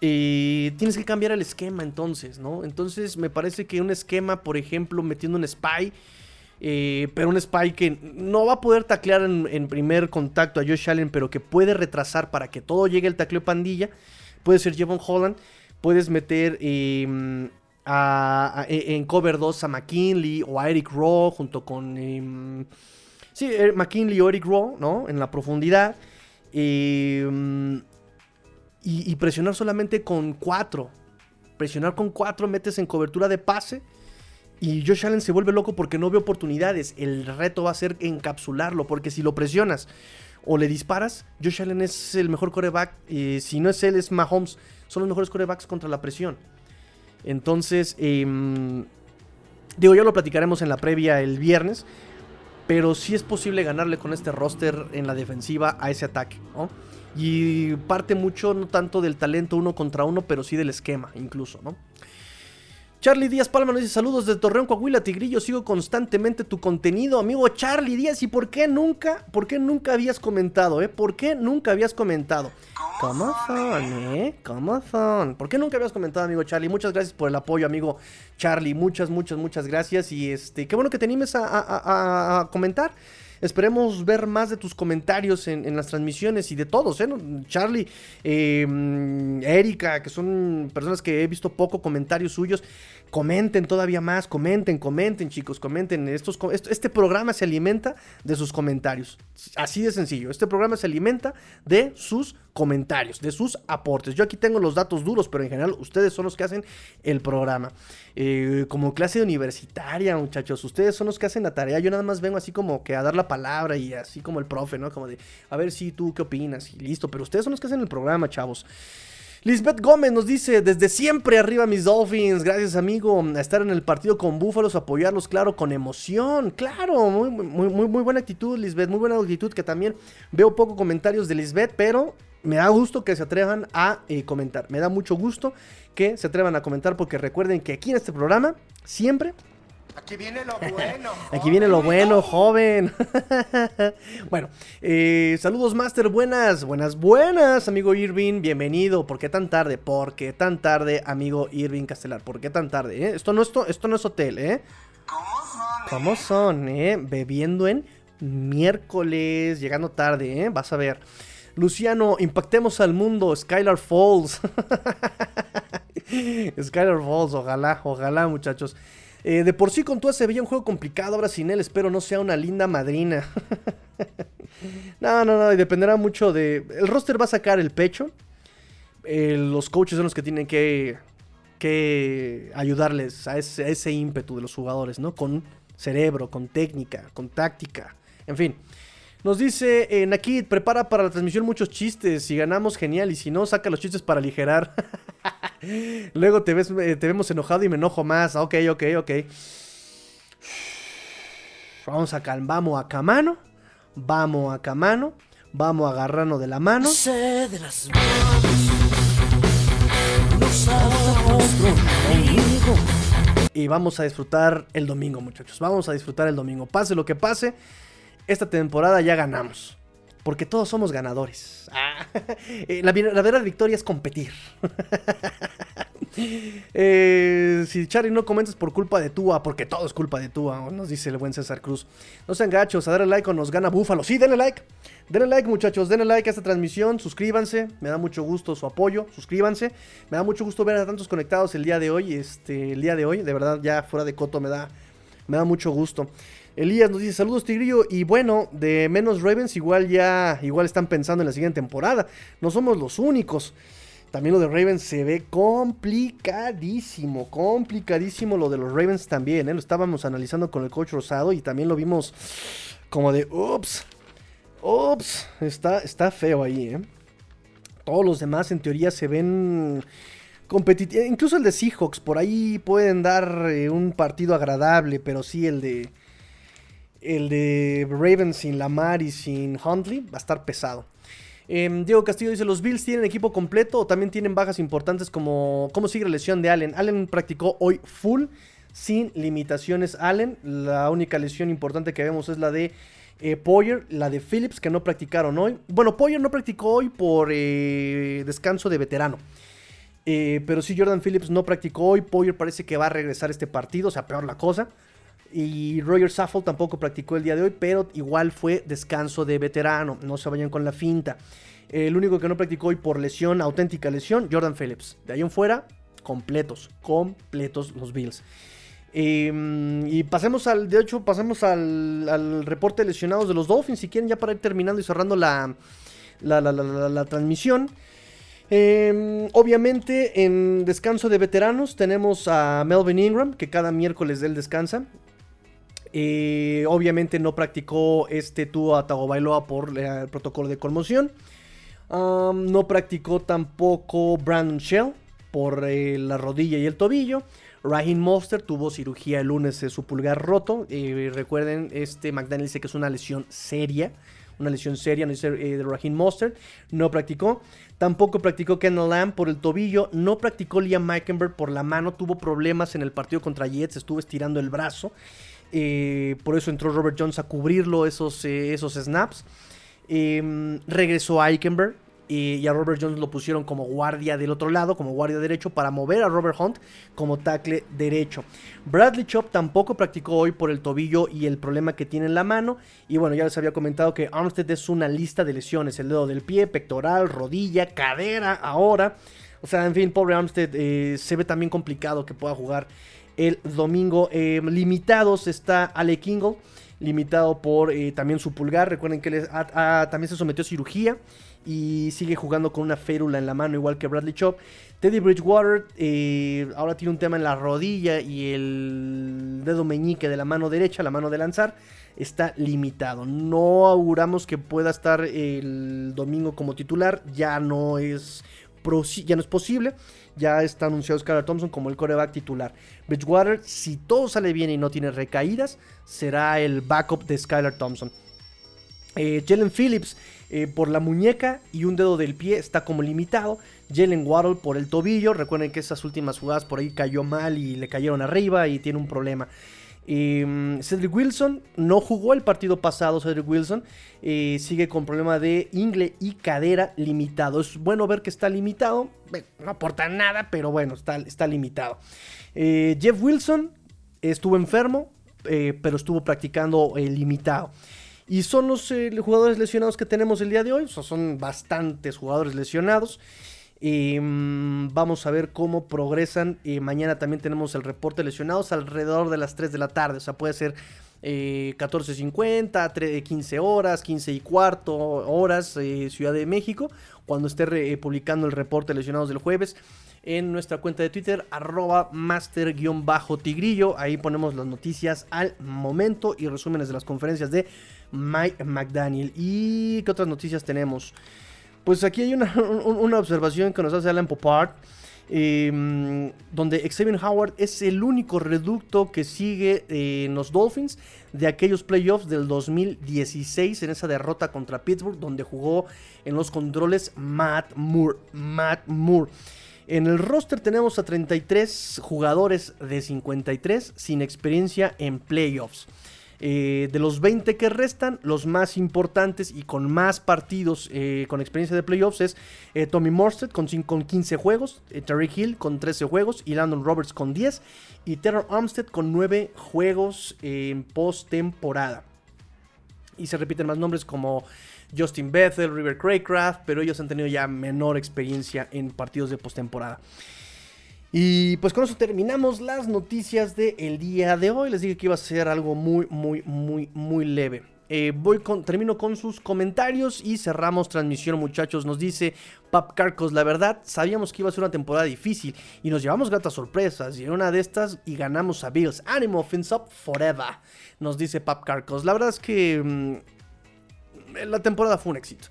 eh, tienes que cambiar el esquema entonces, ¿no? Entonces me parece que un esquema, por ejemplo, metiendo un spy eh, pero un spy que no va a poder taclear en, primer contacto a Josh Allen, pero que puede retrasar para que todo llegue el tacleo pandilla. Puede ser Jevon Holland. Puedes meter em, e, en cover 2 a McKinley o a Eric Rowe junto con... Em, sí, er, McKinley o Eric Rowe, ¿no? En la profundidad. Em, y, y presionar solamente con 4. Presionar con 4, metes en cobertura de pase y Josh Allen se vuelve loco porque no ve oportunidades. El reto va a ser encapsularlo, porque si lo presionas o le disparas, Josh Allen es el mejor coreback. si no es él, es Mahomes. Son los mejores corebacks contra la presión. Entonces, em, digo, ya lo platicaremos en la previa el viernes. Pero sí es posible ganarle con este roster en la defensiva a ese ataque. Y parte mucho, no tanto del talento uno contra uno, pero sí del esquema incluso, ¿no? Charlie Díaz Palma nos dice saludos de Torreón, Coahuila, Tigrillo, sigo constantemente tu contenido, amigo Charlie Díaz, ¿y por qué nunca, por qué nunca habías comentado, eh? ¿Por qué nunca habías comentado? ¿Cómo son, eh? ¿Cómo son? ¿Por qué nunca habías comentado, amigo Charlie? Muchas gracias por el apoyo, amigo Charlie, muchas, muchas, muchas gracias y este, qué bueno que te animes a comentar. Esperemos ver más de tus comentarios en, las transmisiones y de todos, ¿eh? Charlie, eh, Erika, que son personas que he visto poco comentarios suyos. Comenten todavía más, comenten, comenten, chicos, comenten. Estos, este programa se alimenta de sus comentarios. Así de sencillo. Este programa se alimenta de sus comentarios, de sus aportes. Yo aquí tengo los datos duros, pero en general ustedes son los que hacen el programa. Eh, como clase universitaria, muchachos, ustedes son los que hacen la tarea. Yo nada más vengo así como que a dar la palabra y así como el profe, ¿no? Como de, a ver si tú qué opinas y listo. Pero ustedes son los que hacen el programa, chavos. Lisbeth Gómez nos dice, desde siempre arriba mis Dolphins, gracias amigo, a estar en el partido con Búfalos, apoyarlos, claro, con emoción, claro, muy, muy, buena actitud Lisbeth, muy buena actitud, que también veo poco comentarios de Lisbeth, pero me da gusto que se atrevan a eh, comentar. Me da mucho gusto que se atrevan a comentar porque recuerden que aquí en este programa siempre... Aquí viene lo bueno. Aquí viene lo bueno, joven. bueno, eh, saludos Master, buenas, buenas, buenas, amigo Irving, bienvenido. ¿Por qué tan tarde? ¿Por qué tan tarde, amigo Irving Castelar? ¿Por qué tan tarde? eh? Esto, no, esto, esto no es hotel, ¿eh? ¿Cómo son? ¿Cómo son, eh? Bebiendo en miércoles, llegando tarde, ¿eh? Vas a ver. Luciano, impactemos al mundo, Skylar Falls. Skylar Falls, ojalá, ojalá, muchachos. Eh, de por sí con todo se veía un juego complicado, ahora sin él espero no sea una linda madrina. no, no, no, y dependerá mucho de... El roster va a sacar el pecho. Eh, los coaches son los que tienen que, que ayudarles a ese, a ese ímpetu de los jugadores, ¿no? Con cerebro, con técnica, con táctica, en fin. Nos dice eh, Nakid, prepara para la transmisión muchos chistes. Si ganamos, genial. Y si no, saca los chistes para aligerar. Luego te, ves, eh, te vemos enojado y me enojo más. Ok, ok, ok. Vamos a calmar. Vamos a Camano. Vamos a Camano. Vamos a agarrarnos de la mano. sé de las manos. Los. Y vamos a disfrutar el domingo, muchachos. Vamos a disfrutar el domingo. Pase lo que pase, esta temporada ya ganamos. Porque todos somos ganadores. Ah, eh, la, la verdadera victoria es competir. Eh, si Charlie no comentas por culpa de Tua, porque todo es culpa de Tua, nos dice el buen César Cruz. No sean gachos, a darle like o nos gana Búfalo. Sí, denle like. Denle like, muchachos. Denle like a esta transmisión. Suscríbanse. Me da mucho gusto su apoyo. Suscríbanse. Me da mucho gusto ver a tantos conectados el día de hoy. Este, el día de hoy, de verdad, ya fuera de coto me da, me da mucho gusto. Elías nos dice saludos Tigrillo y bueno, de menos Ravens igual ya igual están pensando en la siguiente temporada. No somos los únicos. También lo de Ravens se ve complicadísimo, complicadísimo lo de los Ravens también, ¿eh? lo estábamos analizando con el coach Rosado y también lo vimos como de ups, ups, está, está feo ahí, ¿eh? Todos los demás en teoría se ven competitivos, incluso el de Seahawks, por ahí pueden dar eh, un partido agradable, pero sí el de el de Ravens sin Lamar y sin Huntley va a estar pesado. Eh, Diego Castillo dice, ¿los Bills tienen equipo completo o también tienen bajas importantes como cómo sigue la lesión de Allen? Allen practicó hoy full, sin limitaciones Allen. La única lesión importante que vemos es la de eh, Poyer, la de Phillips que no practicaron hoy. Bueno, Poyer no practicó hoy por eh, descanso de veterano. Eh, pero sí, Jordan Phillips no practicó hoy. Poyer parece que va a regresar este partido, o sea, peor la cosa. Y Roger Saffold tampoco practicó el día de hoy, pero igual fue descanso de veterano. No se vayan con la finta. El único que no practicó hoy por lesión, auténtica lesión, Jordan Phillips. De ahí en fuera, completos, completos los Bills. Eh, y pasemos al, de hecho, pasemos al, al reporte de lesionados de los Dolphins, si quieren, ya para ir terminando y cerrando la, la, la- la- transmisión. Eh, obviamente, en descanso de veteranos tenemos a Melvin Ingram, que cada miércoles él descansa. Eh, obviamente no practicó este Tua Tagovailoa por el protocolo de conmoción. No practicó tampoco Brandon Shell por eh, la rodilla y el tobillo. Raheem Monster tuvo cirugía el lunes de su pulgar roto. Eh, recuerden, este McDaniel dice que es una lesión seria. Una lesión seria, no dice eh, de Raheem Monster. No practicó. Tampoco practicó Kendall Lamb por el tobillo. No practicó Liam Meikenberg por la mano. Tuvo problemas en el partido contra Jets. Estuvo estirando el brazo. Eh, por eso entró Robert Jones a cubrirlo esos, eh, esos snaps. Eh, regresó a Eichenberg eh, y a Robert Jones lo pusieron como guardia del otro lado, como guardia derecho, para mover a Robert Hunt como tackle derecho. Bradley Chop tampoco practicó hoy por el tobillo y el problema que tiene en la mano. Y bueno, ya les había comentado que Armstead es una lista de lesiones: el dedo del pie, pectoral, rodilla, cadera, ahora. O sea, en fin, pobre Armstead se ve también complicado que pueda jugar el domingo. Eh, limitados está Ale Kingle, limitado por eh, también su pulgar. Recuerden que él es- a- también se sometió a cirugía y sigue jugando con una férula en la mano, igual que Bradley Chop. Teddy Bridgewater eh, ahora tiene un tema en la rodilla y el dedo meñique de la mano derecha, la mano de lanzar, está limitado. No auguramos que pueda estar el domingo como titular, ya no es, ya no es posible. Ya está anunciado Skylar Thompson como el coreback titular. Bridgewater, si todo sale bien y no tiene recaídas, será el backup de Skylar Thompson. Eh, Jalen Phillips eh, por la muñeca y un dedo del pie está como limitado. Jalen Waddle por el tobillo. Recuerden que esas últimas jugadas por ahí cayó mal y le cayeron arriba y tiene un problema. Eh, Cedric Wilson no jugó el partido pasado. Cedric Wilson sigue con problema de ingle y cadera limitado. Es bueno ver que está limitado. No aporta nada, pero bueno, está, limitado. Eh, Jeff Wilson estuvo enfermo, eh, pero estuvo practicando eh, limitado. Y son los jugadores lesionados que tenemos el día de hoy. O sea, son bastantes jugadores lesionados. Eh, mm, vamos a ver cómo progresan. Eh, mañana también tenemos el reporte lesionados alrededor de las 3 de la tarde. O sea, puede ser eh, 14.50, tre- 15 horas, 15 y cuarto horas, eh, Ciudad de México. Cuando esté eh, publicando el reporte lesionados del jueves. En nuestra cuenta de Twitter, arroba master-tigrillo. Ahí ponemos las noticias al momento y resúmenes de las conferencias de Mike McDaniel. ¿Y qué otras noticias tenemos? Pues aquí hay una, un- una observación que nos hace Alan Popard. eh, donde Xavier Howard es el único reducto que sigue eh, en los Dolphins de aquellos playoffs del 2016 en esa derrota contra Pittsburgh donde jugó en los controles Matt Moore. Matt Moore. En el roster tenemos a 33 jugadores de 53 sin experiencia en playoffs. Eh, de los 20 que restan, los más importantes y con más partidos eh, con experiencia de playoffs es eh, Tommy Morstead con, con 15 juegos, Tariq Hill con 13 juegos y Landon Roberts con 10 y Terror Armstead con 9 juegos en postemporada. Y se repiten más nombres como Justin Bethel, River Craycraft, pero ellos han tenido ya menor experiencia en partidos de postemporada. Y pues con eso terminamos las noticias del día de hoy. Les dije que iba a ser algo muy, muy, muy, muy leve. Eh, voy con, termino con sus comentarios y cerramos transmisión, muchachos. Nos dice Pap Carcos, la verdad, sabíamos que iba a ser una temporada difícil y nos llevamos gratas sorpresas. Y en una de estas y ganamos a Bills. Ánimo, fins up forever, nos dice Pap Carcos. La verdad es que mm, la temporada fue un éxito.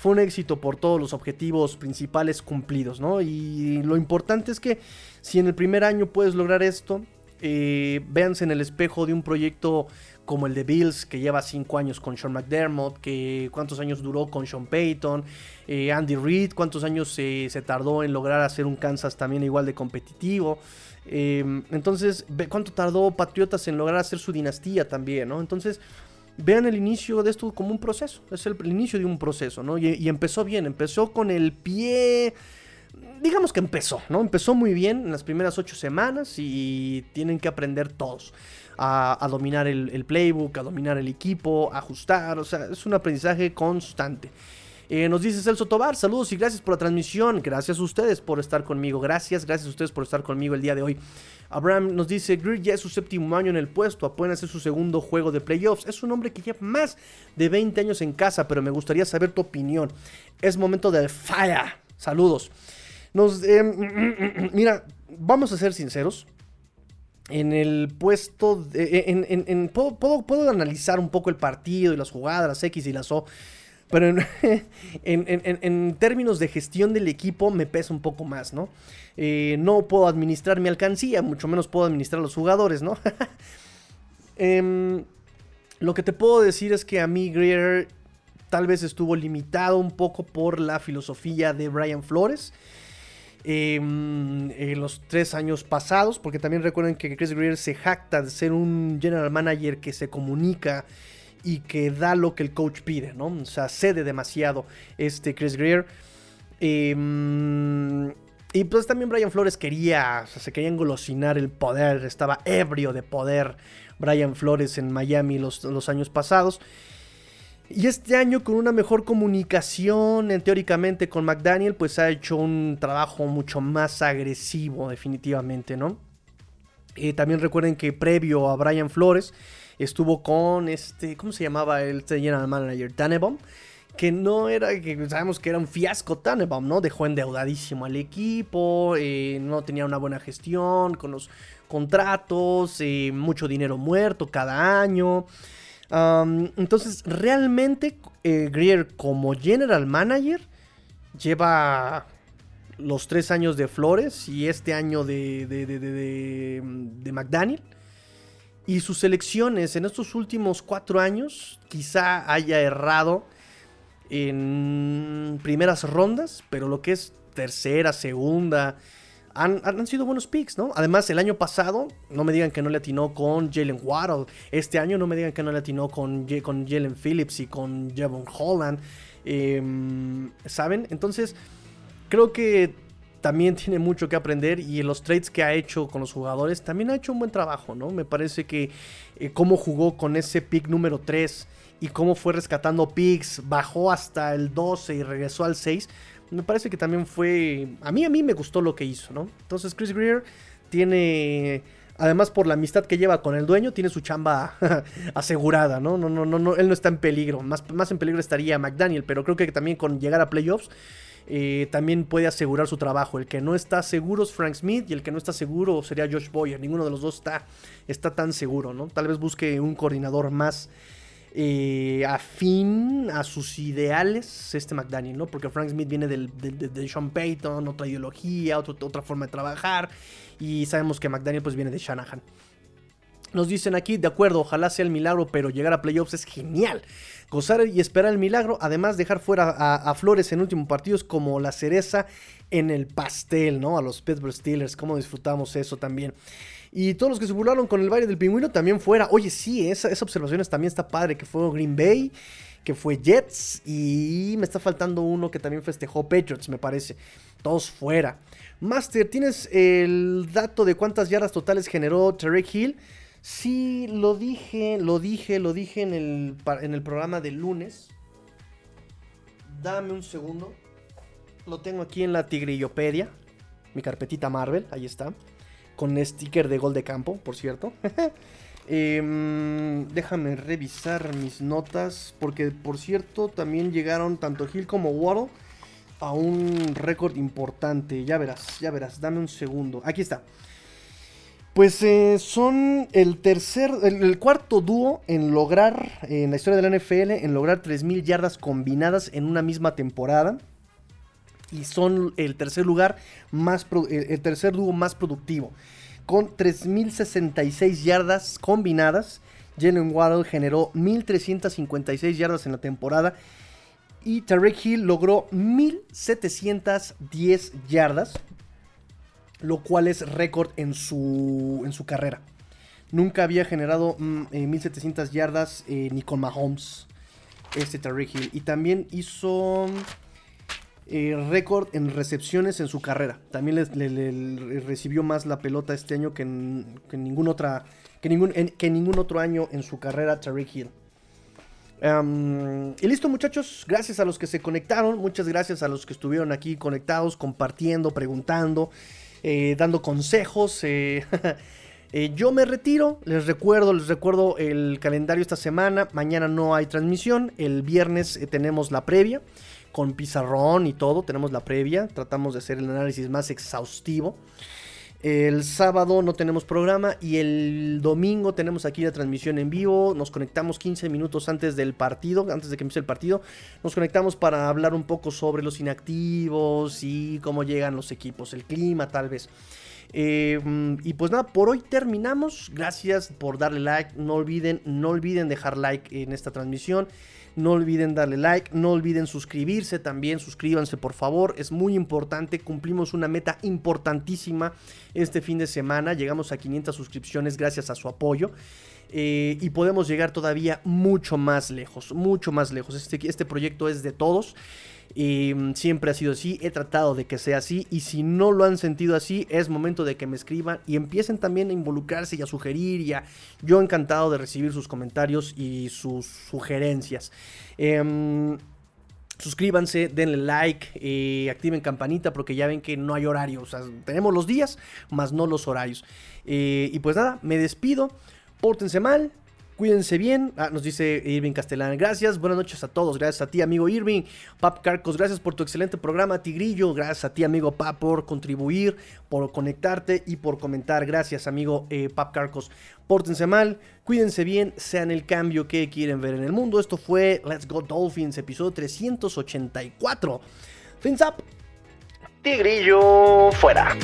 Fue un éxito por todos los objetivos principales cumplidos, ¿no? Y lo importante es que si en el primer año puedes lograr esto, eh, véanse en el espejo de un proyecto como el de Bills, que lleva 5 años con Sean McDermott, que cuántos años duró con Sean Payton, eh, Andy Reid, cuántos años se- tardó en lograr hacer un Kansas también igual de competitivo. Eh, entonces, cuánto tardó Patriotas en lograr hacer su dinastía también, ¿no? Entonces, vean el inicio de esto como un proceso. Es el, inicio de un proceso, ¿no? Y, empezó bien, empezó con el pie. Digamos que empezó, ¿no? Empezó muy bien en las primeras ocho semanas y tienen que aprender todos a, a dominar el, el playbook, a dominar el equipo, a ajustar, o sea, es un aprendizaje constante. Eh, nos dice Celso Tobar, saludos y gracias por la transmisión. Gracias a ustedes por estar conmigo. Gracias, gracias a ustedes por estar conmigo el día de hoy. Abraham nos dice, Greer ya es su séptimo año en el puesto, apenas es su segundo juego de playoffs. Es un hombre que lleva más de 20 años en casa, pero me gustaría saber tu opinión. Es momento del fire. Saludos. Nos, eh, mira, vamos a ser sinceros. En el puesto, puedo- puedo analizar un poco el partido y las jugadas, las X y las O, pero en, en- en- en- términos de gestión del equipo me pesa un poco más, ¿no? Eh, no puedo administrar mi alcancía, mucho menos puedo administrar los jugadores, ¿no? Em, lo que te puedo decir es que a mí Greer tal vez estuvo limitado un poco por la filosofía de Brian Flores. em, en los tres años pasados, porque también recuerden que Chris Greer se jacta de ser un general manager que se comunica y que da lo que el coach pide, ¿no? O sea, cede demasiado este Chris Greer. Em, y pues también Brian Flores quería, o sea, se quería engolosinar el poder, estaba ebrio de poder Brian Flores en Miami los, los años pasados. Y este año con una mejor comunicación, teóricamente con McDaniel, pues ha hecho un trabajo mucho más agresivo, definitivamente, ¿no? Eh, también recuerden que previo a Brian Flores estuvo con este, ¿cómo se llamaba el general manager? Tannenbaum, que no era, que sabemos que era un fiasco Tannenbaum, ¿no? Dejó endeudadísimo al equipo, eh, no tenía una buena gestión con los contratos, eh, mucho dinero muerto cada año. Entonces, realmente, eh, Greer como general manager lleva los tres años de Flores y este año de, de, de- de McDaniel. Y sus selecciones en estos últimos cuatro años quizá haya errado en primeras rondas, pero lo que es tercera, segunda, han, han, sido buenos picks, ¿no? Además, el año pasado, no me digan que no le atinó con Jalen Waddle. Este año no me digan que no le atinó con, con Jalen Phillips y con Javon Holland. Em, ¿Saben? Entonces, creo que también tiene mucho que aprender y en los trades que ha hecho con los jugadores también ha hecho un buen trabajo, ¿no? Me parece que eh, cómo jugó con ese pick número 3 y cómo fue rescatando picks, bajó hasta el 12 y regresó al 6 me parece que también fue. A mí, a mí me gustó lo que hizo, ¿no? Entonces, Chris Greer tiene. Además, por la amistad que lleva con el dueño, tiene su chamba asegurada, ¿no? No, no, no, no él no está en peligro. Más, más en peligro estaría McDaniel, pero creo que también con llegar a playoffs. Eh, también puede asegurar su trabajo. El que no está seguro es Frank Smith y el que no está seguro sería Josh Boyer. Ninguno de los dos está, está tan seguro, ¿no? Tal vez busque un coordinador más eh, afín a sus ideales este McDaniel, ¿no? Porque Frank Smith viene del, de Sean Payton, otra ideología, otra forma de trabajar, y sabemos que McDaniel pues viene de Shanahan. Nos dicen aquí, de acuerdo, ojalá sea el milagro, pero llegar a playoffs es genial. Gozar y esperar el milagro, además dejar fuera a, Flores en último partido es como la cereza en el pastel, ¿no? A los Pittsburgh Steelers, cómo disfrutamos eso también. Y todos los que se burlaron con el baile del pingüino también fuera. Oye, sí, esa, esa observación también está padre, que fue Green Bay, que fue Jets y me está faltando uno que también festejó Patriots, me parece. Todos fuera. Master, ¿tienes el dato de cuántas yardas totales generó Tarek Hill? Sí, lo dije, lo dije, lo dije en el, en el programa del lunes. Dame un segundo. Lo tengo aquí en la Tigrillopedia. Mi carpetita Marvel, ahí está con sticker de gol de campo, por cierto. Em, déjame revisar mis notas, porque por cierto también llegaron tanto Hill como Waddle a un récord importante. Ya verás, ya verás, dame un segundo. Aquí está. Pues eh, son el tercer, el, cuarto dúo en lograr, en la historia de la NFL, en lograr 3.000 yardas combinadas en una misma temporada. Y son el tercer lugar más el tercer dúo más productivo. Con 3066 yardas combinadas. Jalen Waddle generó 1356 yardas en la temporada. Y Tarek Hill logró 1710 yardas, lo cual es récord en su, en su carrera. Nunca había generado 1700 mm, eh, yardas eh, ni con Mahomes este Tarek Hill. Y también hizo eh, récord en recepciones en su carrera. También le, recibió más la pelota este año que en, ningún, otra, que ningún, que ningún otro año en su carrera, Tariq Hill. y listo muchachos, gracias a los que se conectaron, muchas gracias a los que estuvieron aquí conectados, compartiendo, preguntando, eh, dando consejos. Eh, yo me retiro, les recuerdo, les recuerdo el calendario esta semana, mañana no hay transmisión, el viernes tenemos la previa con pizarrón y todo. Tenemos la previa, tratamos de hacer el análisis más exhaustivo. El sábado no tenemos programa y el domingo tenemos aquí la transmisión en vivo. Nos conectamos 15 minutos antes del partido, antes de que empiece el partido. Nos conectamos para hablar un poco sobre los inactivos y cómo llegan los equipos, el clima tal vez. Eh, y pues nada, por hoy terminamos. Gracias por darle like. No olviden, no olviden dejar like en esta transmisión. No olviden darle like, no olviden suscribirse también, suscríbanse por favor, es muy importante, cumplimos una meta importantísima este fin de semana, llegamos a 500 suscripciones gracias a su apoyo. Eh, y podemos llegar todavía mucho más lejos, mucho más lejos. Este, este proyecto es de todos. Mm, siempre ha sido así, he tratado de que sea así y si no lo han sentido así es momento de que me escriban y empiecen también a involucrarse y a sugerir y a... Yo encantado de recibir sus comentarios y sus sugerencias. Em, suscríbanse, denle like, eh, activen campanita porque ya ven que no hay horario. Tenemos los días, más no los horarios. Eh, y pues nada, me despido. Pórtense mal, Cuídense bien. Ah, nos dice Irving Castellán. Gracias. Buenas noches a todos. Gracias a ti, amigo Irving. Pap Carcos, gracias por tu excelente programa, Tigrillo. Gracias a ti, amigo Pap, por contribuir, por conectarte y por comentar. Gracias, amigo eh, Pap Carcos. Pórtense mal, cuídense bien, sean el cambio que quieren ver en el mundo. Esto fue Let's Go Dolphins, episodio 384. Fins up. Tigrillo fuera.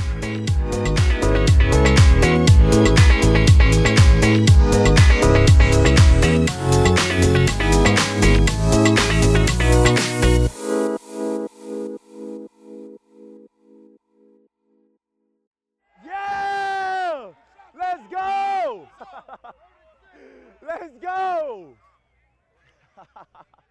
Let's go!